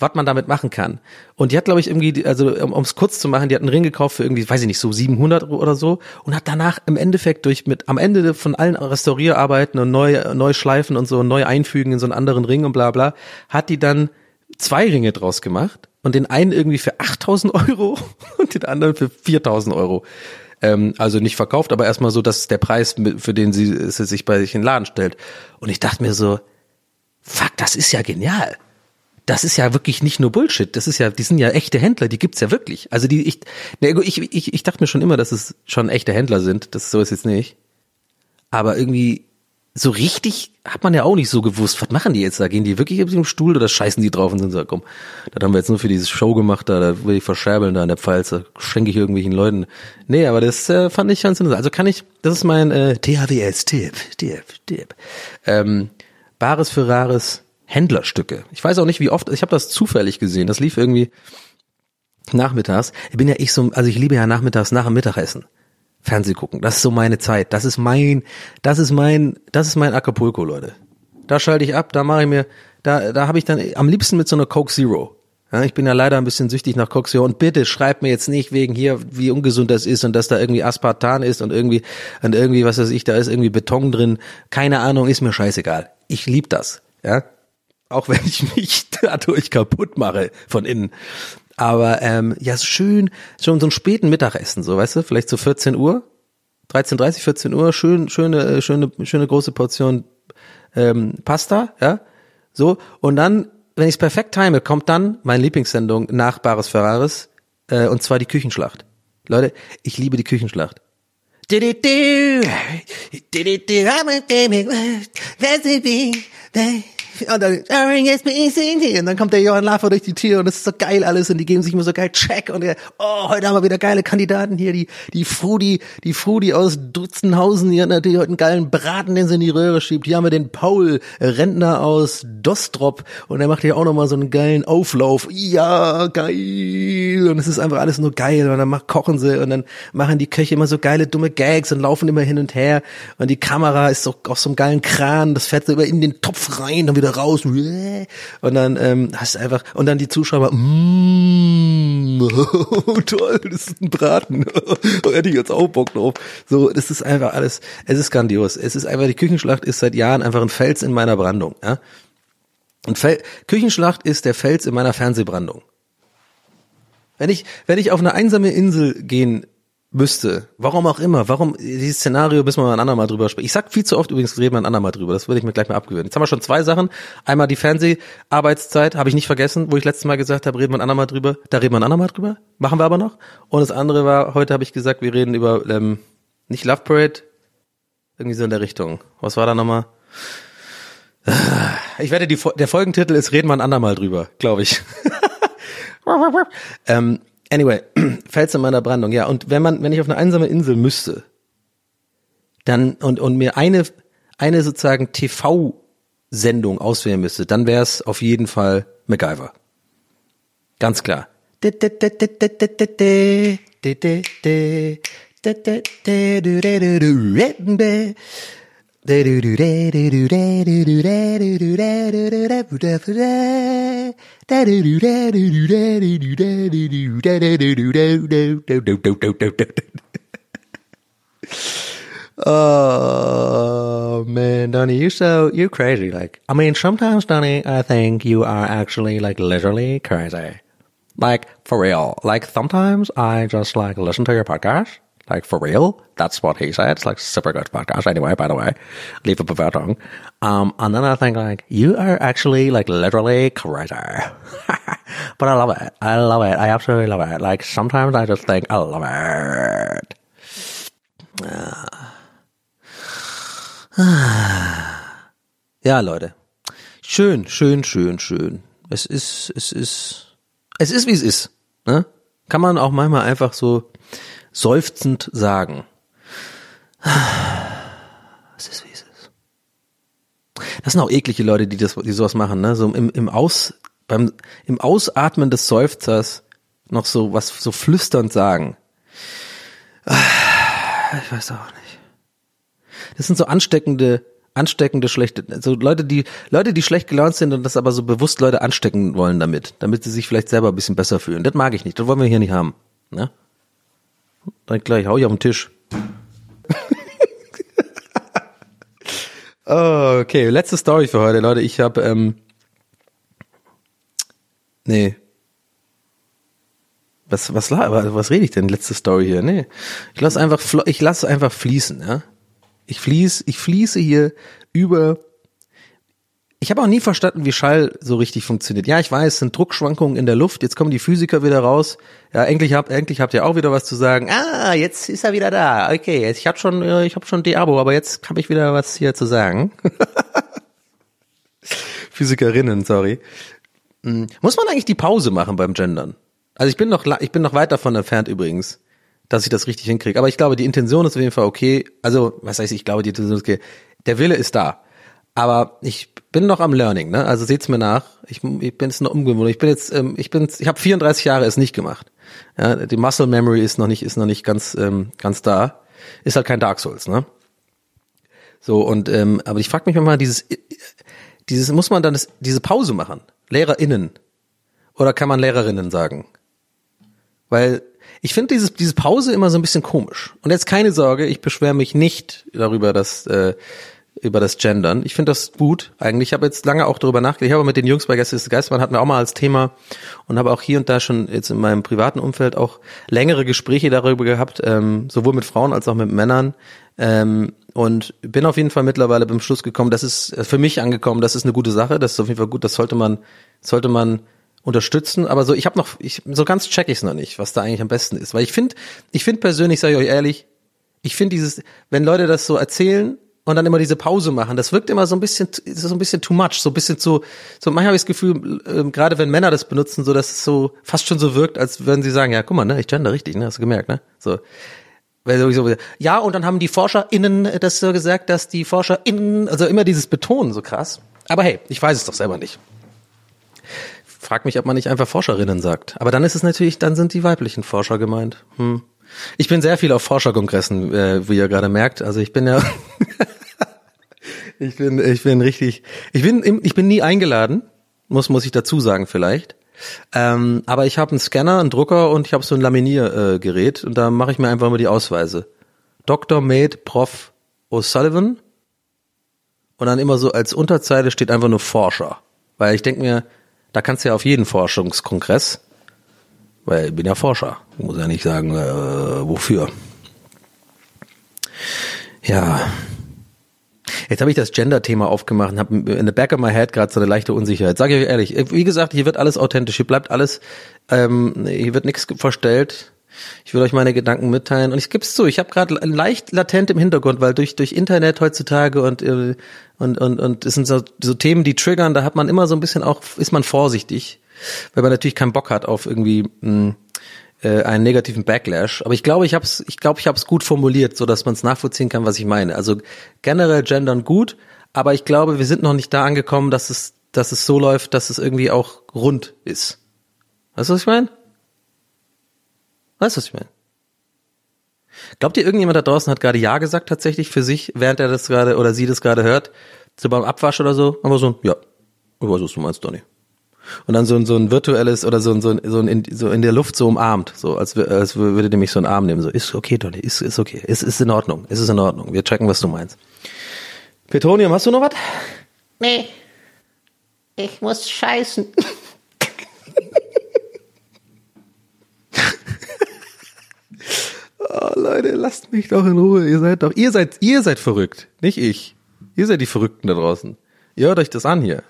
was man damit machen kann. Und die hat, glaube ich, irgendwie, also um es kurz zu machen, die hat einen Ring gekauft für irgendwie, weiß ich nicht, so 700 oder so und hat danach im Endeffekt durch mit am Ende von allen Restaurierarbeiten und neu, neu schleifen und so neu einfügen in so einen anderen Ring und bla bla, hat die dann zwei Ringe draus gemacht und den einen irgendwie für 8000 Euro und den anderen für 4000 Euro. Ähm, also nicht verkauft, aber erstmal so, dass der Preis, für den sie, sie sich bei sich in den Laden stellt. Und ich dachte mir so, fuck, das ist ja genial das ist ja wirklich nicht nur Bullshit. Das ist ja, die sind ja echte Händler, die gibt's ja wirklich. Also die, ich, ich, ich, ich dachte mir schon immer, dass es schon echte Händler sind. Das so ist jetzt nicht. Aber irgendwie so richtig hat man ja auch nicht so gewusst, was machen die jetzt da? Gehen die wirklich auf dem Stuhl oder scheißen die drauf und sind so, komm, das haben wir jetzt nur für diese Show gemacht, da, da will ich verscherbeln da in der Pfalz, da schenke ich irgendwelchen Leuten. Nee, aber das äh, fand ich ganz interessant. Also kann ich, das ist mein äh, THWS-Tipp, Tipp, Tipp. Ähm, Bares für Rares, Händlerstücke. Ich weiß auch nicht, wie oft, ich habe das zufällig gesehen. Das lief irgendwie nachmittags. Ich bin ja ich so, also ich liebe ja nachmittags nach dem Mittagessen. Fernseh gucken. Das ist so meine Zeit. Das ist mein, das ist mein, das ist mein Acapulco, Leute. Da schalte ich ab, da mache ich mir, da, da habe ich dann am liebsten mit so einer Coke Zero. Ja, ich bin ja leider ein bisschen süchtig nach Coke Zero und bitte schreibt mir jetzt nicht wegen hier, wie ungesund das ist und dass da irgendwie Aspartan ist und irgendwie, und irgendwie, was weiß ich, da ist irgendwie Beton drin. Keine Ahnung, ist mir scheißegal. Ich lieb das. Ja, auch wenn ich mich dadurch kaputt mache von innen. Aber ähm, ja, so schön, schon so einen späten Mittagessen, so weißt du, vielleicht so 14 Uhr, 13:30, 14 Uhr, schön, schöne, äh, schöne, schöne große Portion ähm, Pasta, ja, so und dann, wenn ich es perfekt time, kommt dann meine Lieblingssendung nach Bares Ferraris äh, und zwar die Küchenschlacht. Leute, ich liebe die Küchenschlacht. Und dann, und dann kommt der Johann Laffer durch die Tür und es ist so geil alles und die geben sich immer so geil Check und der, oh, heute haben wir wieder geile Kandidaten hier, die, die Frudi, die Frudi aus Dutzenhausen, die hat natürlich heute einen geilen Braten, den sie in die Röhre schiebt. Hier haben wir den Paul, Rentner aus Dostrop und der macht hier auch nochmal so einen geilen Auflauf. Ja, geil. Und es ist einfach alles nur geil und dann macht, kochen sie und dann machen die Köche immer so geile dumme Gags und laufen immer hin und her und die Kamera ist so auf so einem geilen Kran, das fährt so über in den Topf rein, dann wieder raus. Und dann ähm, hast einfach und dann die Zuschauer mm, oh, toll das ist ein Braten. Hätte ich jetzt auch Bock drauf. So das ist einfach alles es ist grandios. Es ist einfach die Küchenschlacht ist seit Jahren einfach ein Fels in meiner Brandung ja. Und Fel Küchenschlacht ist der Fels in meiner Fernsehbrandung. Wenn ich wenn ich auf eine einsame Insel gehen müsste. Warum auch immer. Warum dieses Szenario, müssen wir mal ein andermal drüber sprechen. Ich sag viel zu oft übrigens, reden wir ein andermal drüber. Das würde ich mir gleich mal abgewöhnen. Jetzt haben wir schon zwei Sachen. Einmal die Fernseharbeitszeit, habe ich nicht vergessen, wo ich letztes Mal gesagt habe, reden wir ein andermal drüber. Da reden wir ein andermal drüber. Machen wir aber noch. Und das andere war, heute habe ich gesagt, wir reden über, ähm, nicht Love Parade, irgendwie so in der Richtung. Was war da nochmal? Ich werde die, der Folgentitel ist Reden wir ein andermal drüber, glaube ich. ähm, Anyway, Fels in meiner Brandung, ja. Und wenn man, wenn ich auf eine einsame Insel müsste, dann und und mir eine eine sozusagen TV-Sendung auswählen müsste, dann wäre es auf jeden Fall MacGyver. Ganz klar. Oh man, Donny, you're so you're crazy. Like, I mean, sometimes, Donny, I think you are actually like literally crazy. Like for real. Like sometimes I just like listen to your podcast like for real? That's what he said. It's like super good podcast. Anyway, by the way, leave a bewertung. Um, and then I think like you are actually like literally crazy, but I love it. I love it. I absolutely love it. Like sometimes I just think I love it. Ja, Leute. Schön, schön, schön, schön. Es ist, es ist, es ist wie es ist. Ne? Kann man auch manchmal einfach so seufzend sagen. Es ist wie es ist. Das sind auch eklige Leute, die das, die sowas machen, ne? So im, im Aus, beim, im Ausatmen des Seufzers noch so was so flüsternd sagen. Ah, Ich weiß auch nicht. Das sind so ansteckende, ansteckende schlechte, so Leute, die, Leute, die schlecht gelaunt sind und das aber so bewusst Leute anstecken wollen damit, damit sie sich vielleicht selber ein bisschen besser fühlen. Das mag ich nicht. Das wollen wir hier nicht haben. Ne? Dann gleich hau ich auf den Tisch. oh, okay, letzte Story für heute, Leute. Ich habe, ähm, nee. Was, was, was, was rede ich denn? Letzte Story hier. Nee. Ich lasse einfach, ich lasse einfach fließen, ja. Ich fließ, ich fließe hier über. Ich habe auch nie verstanden, wie Schall so richtig funktioniert. Ja, ich weiß, es sind Druckschwankungen in der Luft. Jetzt kommen die Physiker wieder raus. Ja, endlich habt, endlich habt ihr auch wieder was zu sagen. Ah, jetzt ist er wieder da. Okay, ich habe schon, äh, ich habe schon die Abo, aber jetzt habe ich wieder was hier zu sagen. Physikerinnen, sorry. Hm, Muss man eigentlich die Pause machen beim Gendern? Also ich bin noch, ich bin noch weit davon entfernt übrigens, dass ich das richtig hinkriege. Aber ich glaube, die Intention ist auf jeden Fall okay. Also, was heißt, ich glaube, die Intention ist okay. Der Wille ist da. Aber ich bin noch am Learning, ne? Also seht's mir nach. Ich, ich bin jetzt noch umgewohnt. Ich bin jetzt, ähm, ich bin, ich habe 34 Jahre es nicht gemacht. Ja, die Muscle Memory ist noch nicht, ist noch nicht ganz, ähm, ganz da. Ist halt kein Dark Souls, ne? So und, ähm, aber ich frage mich mal, dieses, dieses muss man dann das, diese Pause machen? LehrerInnen oder kann man Lehrerinnen sagen? Weil ich finde dieses, diese Pause immer so ein bisschen komisch. Und jetzt keine Sorge, ich beschwere mich nicht darüber, dass äh, über das Gendern. Ich finde das gut. Eigentlich Ich habe jetzt lange auch darüber nachgedacht. Ich habe mit den Jungs bei Gäste ist Geistmann hatten wir auch mal als Thema und habe auch hier und da schon jetzt in meinem privaten Umfeld auch längere Gespräche darüber gehabt, ähm, sowohl mit Frauen als auch mit Männern. Ähm, und bin auf jeden Fall mittlerweile beim Schluss gekommen, das ist äh, für mich angekommen, das ist eine gute Sache, das ist auf jeden Fall gut, das sollte man, sollte man unterstützen, aber so ich habe noch ich so ganz check ich es noch nicht, was da eigentlich am besten ist, weil ich finde, ich finde persönlich, sage ich euch ehrlich, ich finde dieses, wenn Leute das so erzählen und dann immer diese Pause machen, das wirkt immer so ein bisschen, ist so ein bisschen too much, so ein bisschen zu, so manchmal habe ich das Gefühl, ähm, gerade wenn Männer das benutzen, so dass es so fast schon so wirkt, als würden sie sagen, ja, guck mal, ne, ich gender richtig, ne, hast du gemerkt, ne, so. Ja, und dann haben die ForscherInnen das so gesagt, dass die ForscherInnen, also immer dieses Betonen so krass. Aber hey, ich weiß es doch selber nicht. Frag mich, ob man nicht einfach Forscherinnen sagt. Aber dann ist es natürlich, dann sind die weiblichen Forscher gemeint. Hm. Ich bin sehr viel auf Forscherkongressen, äh, wie ihr gerade merkt. Also ich bin ja, ich bin, ich bin richtig, ich bin, ich bin nie eingeladen, muss muss ich dazu sagen vielleicht. Ähm, aber ich habe einen Scanner, einen Drucker und ich habe so ein Laminiergerät äh, und da mache ich mir einfach immer die Ausweise. Dr. Made Prof. O'Sullivan und dann immer so als Unterzeile steht einfach nur Forscher. Weil ich denke mir, da kannst du ja auf jeden Forschungskongress, weil ich bin ja Forscher. Muss ja nicht sagen, äh, wofür. Ja. Jetzt habe ich das Gender-Thema aufgemacht und habe in the back of my head gerade so eine leichte Unsicherheit. Sage ich euch ehrlich, wie gesagt, hier wird alles authentisch, hier bleibt alles, ähm, hier wird nichts verstellt. Ich will euch meine Gedanken mitteilen und ich gebe es zu, ich habe gerade leicht latent im Hintergrund, weil durch durch Internet heutzutage und äh, und und und es sind so, so Themen, die triggern, da hat man immer so ein bisschen auch ist man vorsichtig, weil man natürlich keinen Bock hat auf irgendwie mh, äh, einen negativen Backlash. Aber ich glaube, ich habe es, ich glaube, ich habe es gut formuliert, so dass man es nachvollziehen kann, was ich meine. Also generell gendern gut, aber ich glaube, wir sind noch nicht da angekommen, dass es, dass es so läuft, dass es irgendwie auch rund ist. Weißt du, was ich meine? Weißt du, was ich meine? Glaubt ihr, irgendjemand da draußen hat gerade Ja gesagt tatsächlich für sich, während er das gerade oder sie das gerade hört? So beim Abwasch oder so? Aber so Ja. Ich weiß, was du meinst, Donny. Und dann so ein, so ein virtuelles oder so ein, so ein, so ein in, so in der Luft so umarmt, so als, als würde der mich so einen Arm nehmen, so ist okay, Donny, ist, ist okay, ist, ist in Ordnung, ist es in Ordnung, wir checken, was du meinst. Petronium, hast du noch was? Nee. Ich muss scheißen. Oh, Leute, lasst mich doch in Ruhe, ihr seid doch, ihr seid, ihr seid verrückt, nicht ich. Ihr seid die Verrückten da draußen. Ihr hört euch das an hier,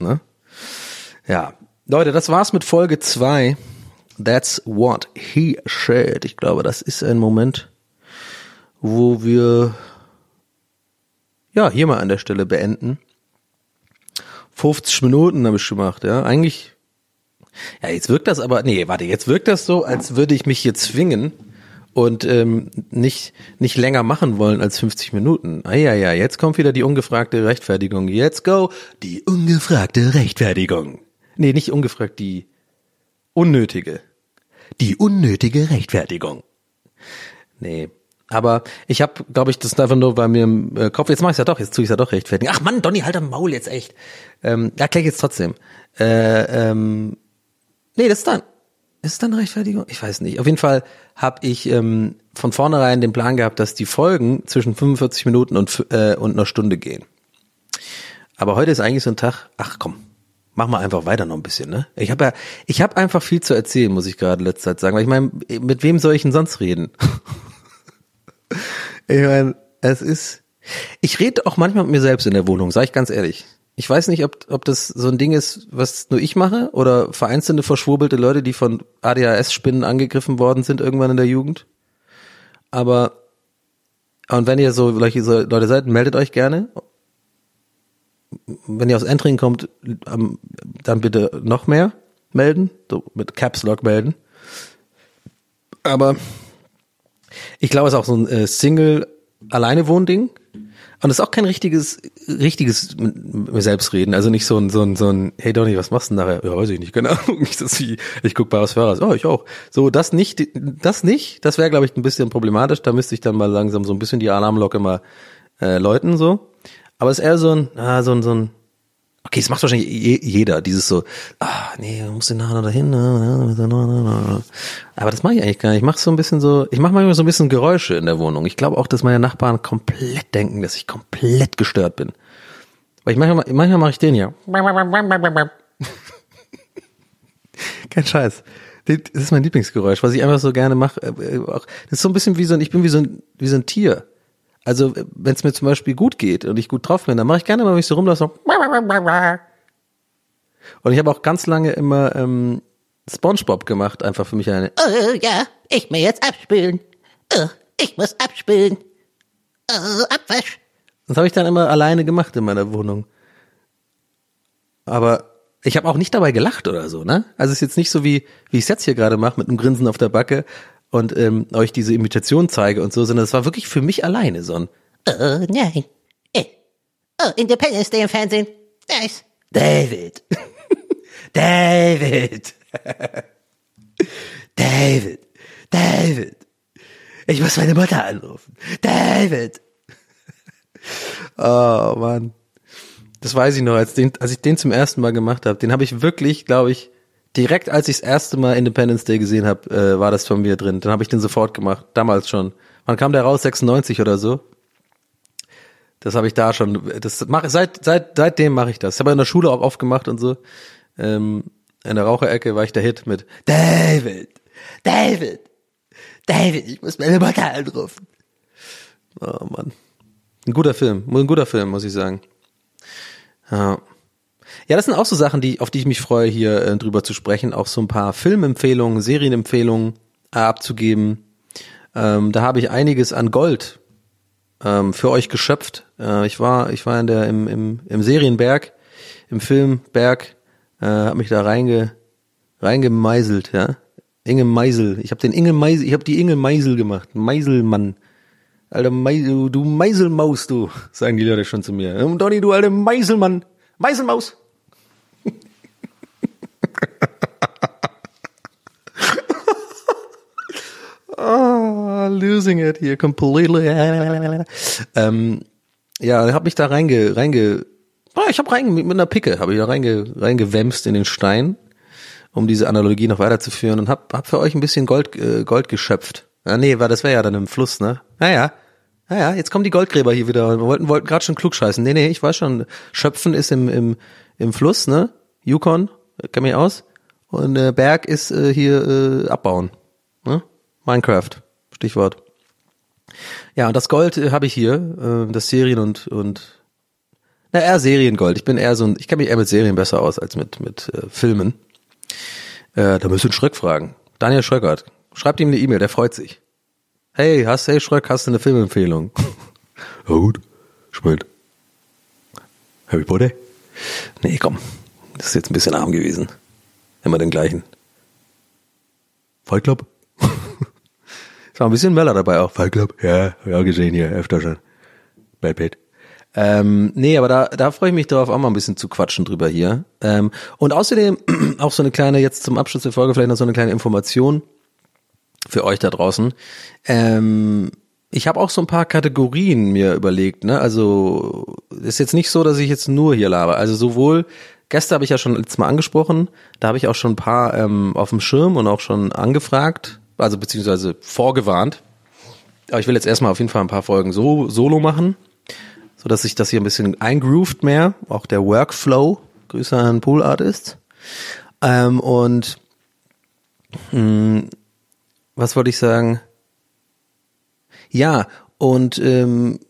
ne? Ja, Leute, das war's mit Folge zwei. That's what he said. Ich glaube, das ist ein Moment, wo wir ja hier mal an der Stelle beenden. 50 Minuten habe ich gemacht, ja. Eigentlich, ja, jetzt wirkt das aber, nee, warte, jetzt wirkt das so, als würde ich mich hier zwingen, und ähm, nicht nicht länger machen wollen als 50 Minuten. Ah ja ja, jetzt kommt wieder die ungefragte Rechtfertigung. Jetzt go die ungefragte Rechtfertigung. Nee, nicht ungefragt, die unnötige. Die unnötige Rechtfertigung. Nee, aber ich habe, glaube ich, das ist einfach nur bei mir im äh, Kopf. Jetzt mache ich ja doch, jetzt tue ich ja doch rechtfertigen. Ach Mann, Donny, halt am Maul jetzt echt. Ähm, erkläre ich jetzt trotzdem. Äh, ähm, nee, das ist dann. Ist es dann Rechtfertigung? Ich weiß nicht. Auf jeden Fall habe ich ähm, von vornherein den Plan gehabt, dass die Folgen zwischen 45 Minuten und, äh, und einer Stunde gehen. Aber heute ist eigentlich so ein Tag, ach komm, mach mal einfach weiter noch ein bisschen, ne? Ich habe ja, ich habe einfach viel zu erzählen, muss ich gerade letzte Zeit sagen. Weil ich meine, mit wem soll ich denn sonst reden? ich meine, es ist. Ich rede auch manchmal mit mir selbst in der Wohnung, sage ich ganz ehrlich. Ich weiß nicht, ob, ob das so ein Ding ist, was nur ich mache oder vereinzelte verschwurbelte Leute, die von ADHS-Spinnen angegriffen worden sind irgendwann in der Jugend. Aber und wenn ihr so solche Leute seid, meldet euch gerne. Wenn ihr aus Entering kommt, ähm, dann bitte noch mehr melden, so mit Caps Lock melden. Aber ich glaube, es ist auch so ein äh, Single alleine Wohnding. Und es ist auch kein richtiges, richtiges mit mir selbst reden. Also nicht so ein, so ein, so ein, hey Donny, was machst du denn nachher? Ja, weiß ich nicht, keine Ahnung. Wie, ich guck bei was Fahrers. Oh, ich auch. So, das nicht, das nicht. Das wäre, glaube ich, ein bisschen problematisch. Da müsste ich dann mal langsam so ein bisschen die Alarmlocke mal äh, läuten, so. Aber es ist eher so ein, ah, so ein, so ein, Okay, es macht wahrscheinlich jeder, dieses so, ah, nee, du musst den nachher dahin. Aber das mache ich eigentlich gar nicht. Ich mache so ein bisschen so, ich mache manchmal so ein bisschen Geräusche in der Wohnung. Ich glaube auch, dass meine Nachbarn komplett denken, dass ich komplett gestört bin. Weil ich manchmal, manchmal mache ich den ja. Kein Scheiß. Das ist mein Lieblingsgeräusch, was ich einfach so gerne mache. Das ist so ein bisschen wie so ein, ich bin wie so ein, wie so ein Tier. Also wenn es mir zum Beispiel gut geht und ich gut drauf bin, dann mache ich gerne mal, wenn ich so rumlasse. Und ich habe auch ganz lange immer ähm, SpongeBob gemacht, einfach für mich eine. Oh ja, ich muss jetzt abspülen. Oh, ich muss abspülen. Oh, Abwasch. Das habe ich dann immer alleine gemacht in meiner Wohnung. Aber ich habe auch nicht dabei gelacht oder so, ne? Also es ist jetzt nicht so wie wie ich es jetzt hier gerade mache mit einem Grinsen auf der Backe und ähm, euch diese Imitation zeige und so, sondern es war wirklich für mich alleine so ein Oh nein. Eh. Oh, Independence Day im Fernsehen. Nice. David. David. David. David. Ich muss meine Mutter anrufen. David. Oh Mann. Das weiß ich noch, als, den, als ich den zum ersten Mal gemacht habe. Den habe ich wirklich, glaube ich, direkt als ich das erste Mal Independence Day gesehen habe, äh, war das von mir drin. Dann habe ich den sofort gemacht, damals schon. Wann kam der raus? 96 oder so? Das habe ich da schon. Das mache seit seit seitdem mache ich das. Ich habe in der Schule auch oft gemacht und so. Ähm, in der Raucherecke war ich der Hit mit David, David, David. Ich muss meine Mutter anrufen. Oh Mann, ein guter Film, ein guter Film, muss ich sagen. Ja. Ja, das sind auch so Sachen, die, auf die ich mich freue, hier äh, drüber zu sprechen. Auch so ein paar Filmempfehlungen, Serienempfehlungen äh, abzugeben. Ähm, da habe ich einiges an Gold ähm, für euch geschöpft. Äh, ich war, ich war in der im, im, im Serienberg, im Filmberg, äh, habe mich da reinge, reingemeißelt, ja. Inge Meisel. Ich habe den Inge Meisel, ich habe die Inge Meisel gemacht. Meiselmann. Alter Meisel, du Meiselmaus, du, sagen die Leute schon zu mir. Donny, du alter Meiselmann. Meiselmaus. Losing it here completely. Ähm, ja, hab mich da reinge, reinge, oh, ich habe rein mit einer Picke, habe ich da reinge, reingewämst in den Stein, um diese Analogie noch weiterzuführen und hab, hab für euch ein bisschen Gold, äh, Gold geschöpft. Ah, nee, war das wäre ja dann im Fluss, ne? Naja. Naja, jetzt kommen die Goldgräber hier wieder. Wir wollten, wollten gerade schon klug scheißen. Nee, nee, ich weiß schon. Schöpfen ist im, im, im Fluss, ne? Yukon, kenn mich aus. Und äh, Berg ist äh, hier äh, abbauen. Ne? Minecraft, Stichwort. Ja, und das Gold äh, habe ich hier, äh, das Serien und und na eher Seriengold. Ich bin eher so ein, ich kenne mich eher mit Serien besser aus als mit mit äh, Filmen. Äh, da müssen Schröck fragen. Daniel Schröckert, schreibt ihm eine E-Mail, der freut sich. Hey, hast hey Schröck, hast du eine Filmempfehlung? ja gut, schmeckt. Harry Potter? Nee, komm. Das ist jetzt ein bisschen arm gewesen. Immer den gleichen. Fight Club? Ist auch ein bisschen Möller dabei auch. Fight Club. Ja, ja gesehen hier, öfter schon. Brad Pitt. Ähm, nee, aber da, da freue ich mich darauf, auch mal ein bisschen zu quatschen drüber hier. Ähm, und außerdem auch so eine kleine, jetzt zum Abschluss der Folge vielleicht noch so eine kleine Information für euch da draußen. Ähm, ich habe auch so ein paar Kategorien mir überlegt. Ne? Also ist jetzt nicht so, dass ich jetzt nur hier laber. Also sowohl Gäste habe ich ja schon letztes Mal angesprochen. Da habe ich auch schon ein paar ähm, auf dem Schirm und auch schon angefragt, also beziehungsweise vorgewarnt. Aber ich will jetzt erstmal auf jeden Fall ein paar Folgen so solo machen so dass sich das hier ein bisschen eingroovt mehr, auch der Workflow. Grüße an Pool Artist. Ähm, und mh, hm, was wollte ich sagen? Ja, und ähm,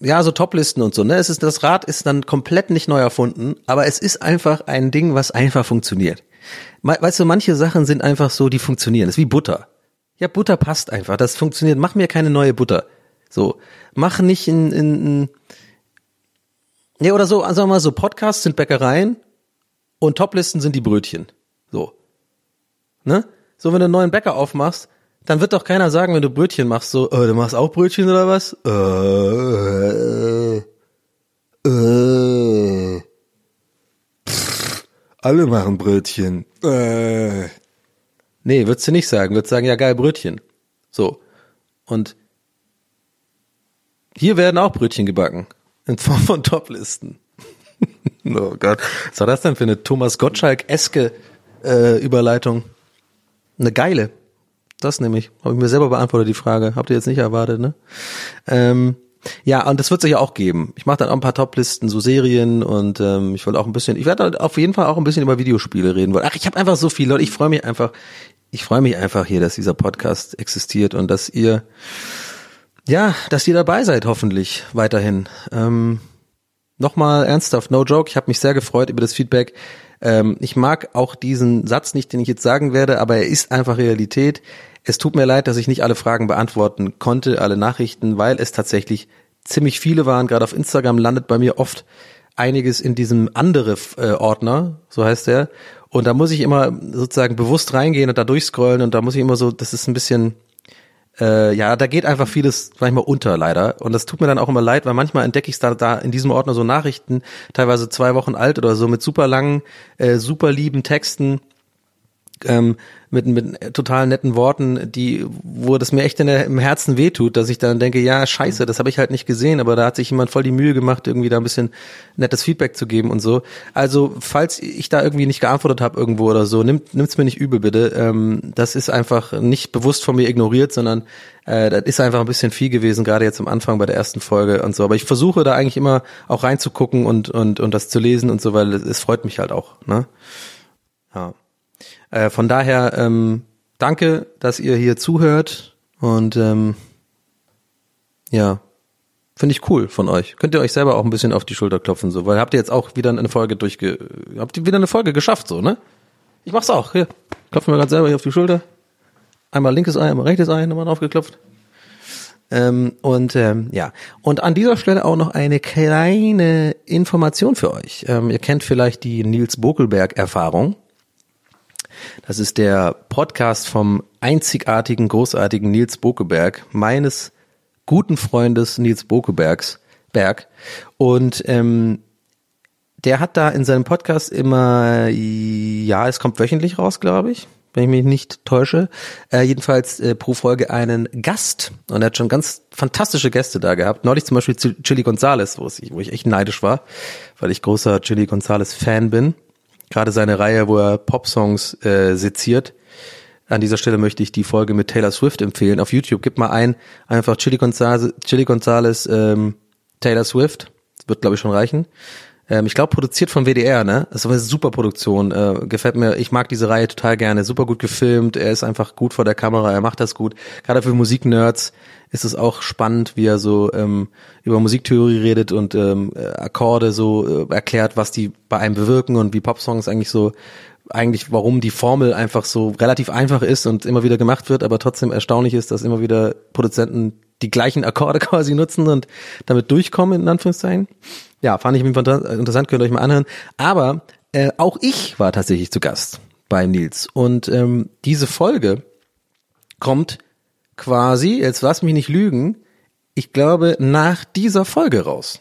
ja, so Toplisten und so, ne? Es ist, das Rad ist dann komplett nicht neu erfunden, aber es ist einfach ein Ding, was einfach funktioniert. Weißt du, manche Sachen sind einfach so, die funktionieren. Das ist wie Butter. Ja, Butter passt einfach. Das funktioniert. Mach mir keine neue Butter. So. Mach nicht in, in, in ja, oder so, sagen wir mal so, Podcasts sind Bäckereien und Toplisten sind die Brötchen. So. Ne? So, wenn du einen neuen Bäcker aufmachst, dann wird doch keiner sagen, wenn du Brötchen machst, so, äh, du machst auch Brötchen oder was? Äh, äh, äh. Pff, alle machen Brötchen. Äh. Nee, würdest du nicht sagen. Würdest sagen, ja geil, Brötchen. So. Und hier werden auch Brötchen gebacken. In Form von Toplisten. oh Gott. Was war das denn für eine Thomas Gottschalk-eske äh, Überleitung? Eine geile. Das nämlich. Habe ich mir selber beantwortet, die Frage. Habt ihr jetzt nicht erwartet, ne? Ähm, ja, und das wird es ja auch geben. Ich mache dann auch ein paar Toplisten, so Serien und ähm, ich wollte auch ein bisschen, ich werde auf jeden Fall auch ein bisschen über Videospiele reden wollen. Ach, ich habe einfach so viel, Leute, ich freue mich einfach, ich freue mich einfach hier, dass dieser Podcast existiert und dass ihr ja, dass ihr dabei seid, hoffentlich weiterhin. Ähm, Nochmal ernsthaft, no joke, ich habe mich sehr gefreut über das Feedback. Ähm, ich mag auch diesen Satz nicht, den ich jetzt sagen werde, aber er ist einfach Realität. Es tut mir leid, dass ich nicht alle Fragen beantworten konnte, alle Nachrichten, weil es tatsächlich ziemlich viele waren. Gerade auf Instagram landet bei mir oft einiges in diesem andere äh, Ordner, so heißt er. Und da muss ich immer sozusagen bewusst reingehen und da durchscrollen und da muss ich immer so, das ist ein bisschen äh, ja, da geht einfach vieles manchmal unter, leider. Und das tut mir dann auch immer leid, weil manchmal entdecke ich da, da in diesem Ordner so Nachrichten, teilweise zwei Wochen alt oder so, mit super langen, äh, super lieben Texten, ähm, mit, mit total netten Worten, die, wo das mir echt in der, im Herzen wehtut, dass ich dann denke, ja, scheiße, das habe ich halt nicht gesehen, aber da hat sich jemand voll die Mühe gemacht, irgendwie da ein bisschen nettes Feedback zu geben und so. Also, falls ich da irgendwie nicht geantwortet habe irgendwo oder so, nimmt nimmt's mir nicht übel, bitte. Ähm, das ist einfach nicht bewusst von mir ignoriert, sondern äh, das ist einfach ein bisschen viel gewesen, gerade jetzt am Anfang bei der ersten Folge und so. Aber ich versuche da eigentlich immer auch reinzugucken und, und, und das zu lesen und so, weil es, es freut mich halt auch. Ne? Ja. Äh, von daher, ähm, danke, dass ihr hier zuhört und ähm, ja, finde ich cool von euch. Könnt ihr euch selber auch ein bisschen auf die Schulter klopfen, so, weil habt ihr jetzt auch wieder eine Folge durchge, habt ihr wieder eine Folge geschafft, so, ne? Ich mach's auch, hier. Klopfen wir gerade selber hier auf die Schulter. Einmal linkes Ei, einmal rechtes Ei, nochmal draufgeklopft. Ähm, und ähm, ja, und an dieser Stelle auch noch eine kleine Information für euch. Ähm, ihr kennt vielleicht die Nils Bokelberg-Erfahrung. Das ist der Podcast vom einzigartigen, großartigen Nils Bokeberg, meines guten Freundes Nils Bokebergs, Berg. Und ähm, der hat da in seinem Podcast immer, ja, es kommt wöchentlich raus, glaube ich, wenn ich mich nicht täusche. Äh, jedenfalls äh, pro Folge einen Gast. Und er hat schon ganz fantastische Gäste da gehabt. Neulich zum Beispiel Chili Gonzales, wo ich, wo ich echt neidisch war, weil ich großer Chili Gonzales Fan bin gerade seine Reihe, wo er Popsongs äh, seziert. An dieser Stelle möchte ich die Folge mit Taylor Swift empfehlen. Auf YouTube gib mal ein, einfach Chili Gonzales, Chili Gonzales ähm, Taylor Swift. Das wird, glaube ich, schon reichen. Ähm, ich glaube, produziert von WDR, ne? Das ist eine super Produktion. Äh, gefällt mir, ich mag diese Reihe total gerne. Super gut gefilmt, er ist einfach gut vor der Kamera, er macht das gut. Gerade für Musiknerds ist es auch spannend, wie er so ähm, über Musiktheorie redet und ähm, Akkorde so äh, erklärt, was die bei einem bewirken und wie Popsongs eigentlich so eigentlich, warum die Formel einfach so relativ einfach ist und immer wieder gemacht wird, aber trotzdem erstaunlich ist, dass immer wieder Produzenten die gleichen Akkorde quasi nutzen und damit durchkommen, in Anführungszeichen. Ja, fand ich interessant, könnt ihr euch mal anhören. Aber äh, auch ich war tatsächlich zu Gast bei Nils. Und ähm, diese Folge kommt quasi, jetzt lass mich nicht lügen, ich glaube nach dieser Folge raus.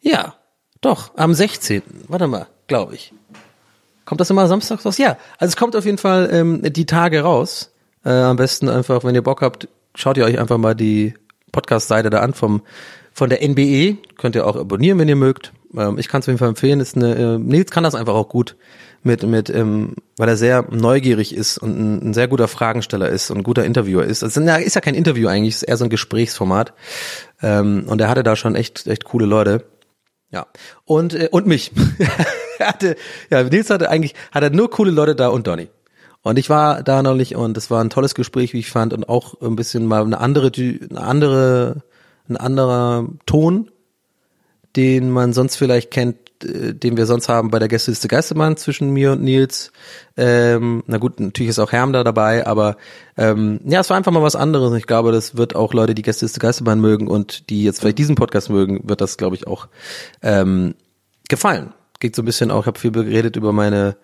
Ja, doch, am 16. Warte mal, glaube ich. Kommt das immer samstags raus? Ja, also es kommt auf jeden Fall ähm, die Tage raus. Äh, am besten einfach, wenn ihr Bock habt, schaut ihr euch einfach mal die Podcast-Seite da an vom von der NBE. Könnt ihr auch abonnieren, wenn ihr mögt. Ähm, ich kann es auf jeden Fall empfehlen. Ist eine, äh, Nils kann das einfach auch gut mit mit, ähm, weil er sehr neugierig ist und ein, ein sehr guter Fragensteller ist und ein guter Interviewer ist. Also na, ist ja kein Interview eigentlich, ist eher so ein Gesprächsformat. Ähm, und er hatte da schon echt echt coole Leute. Ja. Und äh, und mich. er hatte, ja, Nils hatte eigentlich, hat er nur coole Leute da und Donny. Und ich war da neulich und es war ein tolles Gespräch, wie ich fand, und auch ein bisschen mal eine andere, eine andere, ein anderer Ton, den man sonst vielleicht kennt, äh, den wir sonst haben bei der Gästeliste Geistermann zwischen mir und Nils. Ähm, na gut, natürlich ist auch Herm da dabei, aber ähm, ja, es war einfach mal was anderes. Ich glaube, das wird auch Leute, die Gästeliste Geistermann mögen und die jetzt vielleicht diesen Podcast mögen, wird das, glaube ich, auch ähm, gefallen. Geht so ein bisschen auch, ich habe viel geredet über meine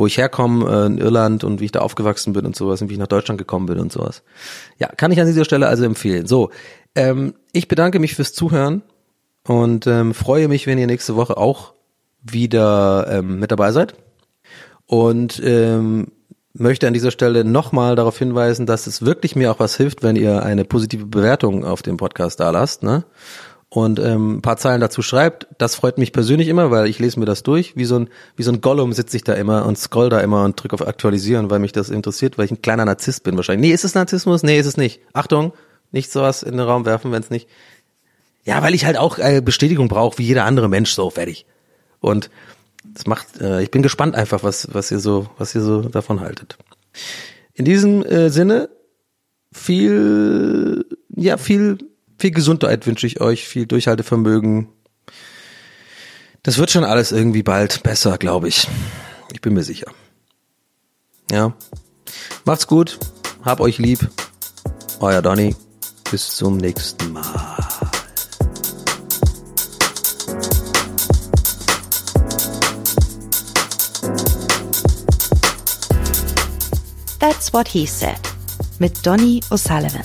wo ich herkomme äh, in Irland und wie ich da aufgewachsen bin und sowas und wie ich nach Deutschland gekommen bin und sowas. Ja, kann ich an dieser Stelle also empfehlen. So, ähm, ich bedanke mich fürs Zuhören und ähm, freue mich, wenn ihr nächste Woche auch wieder ähm, mit dabei seid. Und ähm, möchte an dieser Stelle nochmal darauf hinweisen, dass es wirklich mir auch was hilft, wenn ihr eine positive Bewertung auf dem Podcast da lasst. Ne? Und ähm, ein paar Zeilen dazu schreibt. Das freut mich persönlich immer, weil ich lese mir das durch. Wie so ein, wie so ein Gollum sitze ich da immer und scroll da immer und drücke auf Aktualisieren, weil mich das interessiert, weil ich ein kleiner Narzisst bin wahrscheinlich. Nee, ist es Narzissmus? Nee, ist es nicht. Achtung, nicht sowas in den Raum werfen, wenn es nicht. Ja, weil ich halt auch äh, Bestätigung brauche, wie jeder andere Mensch, so fertig. Und das macht, äh, ich bin gespannt einfach, was, was ihr so, was ihr so davon haltet. In diesem äh, Sinne, viel, ja, viel viel Gesundheit wünsche ich euch, viel Durchhaltevermögen. Das wird schon alles irgendwie bald besser, glaube ich. Ich bin mir sicher. Ja. Macht's gut. Hab euch lieb. Euer Donny. Bis zum nächsten Mal. That's what he said. Mit Donny O'Sullivan.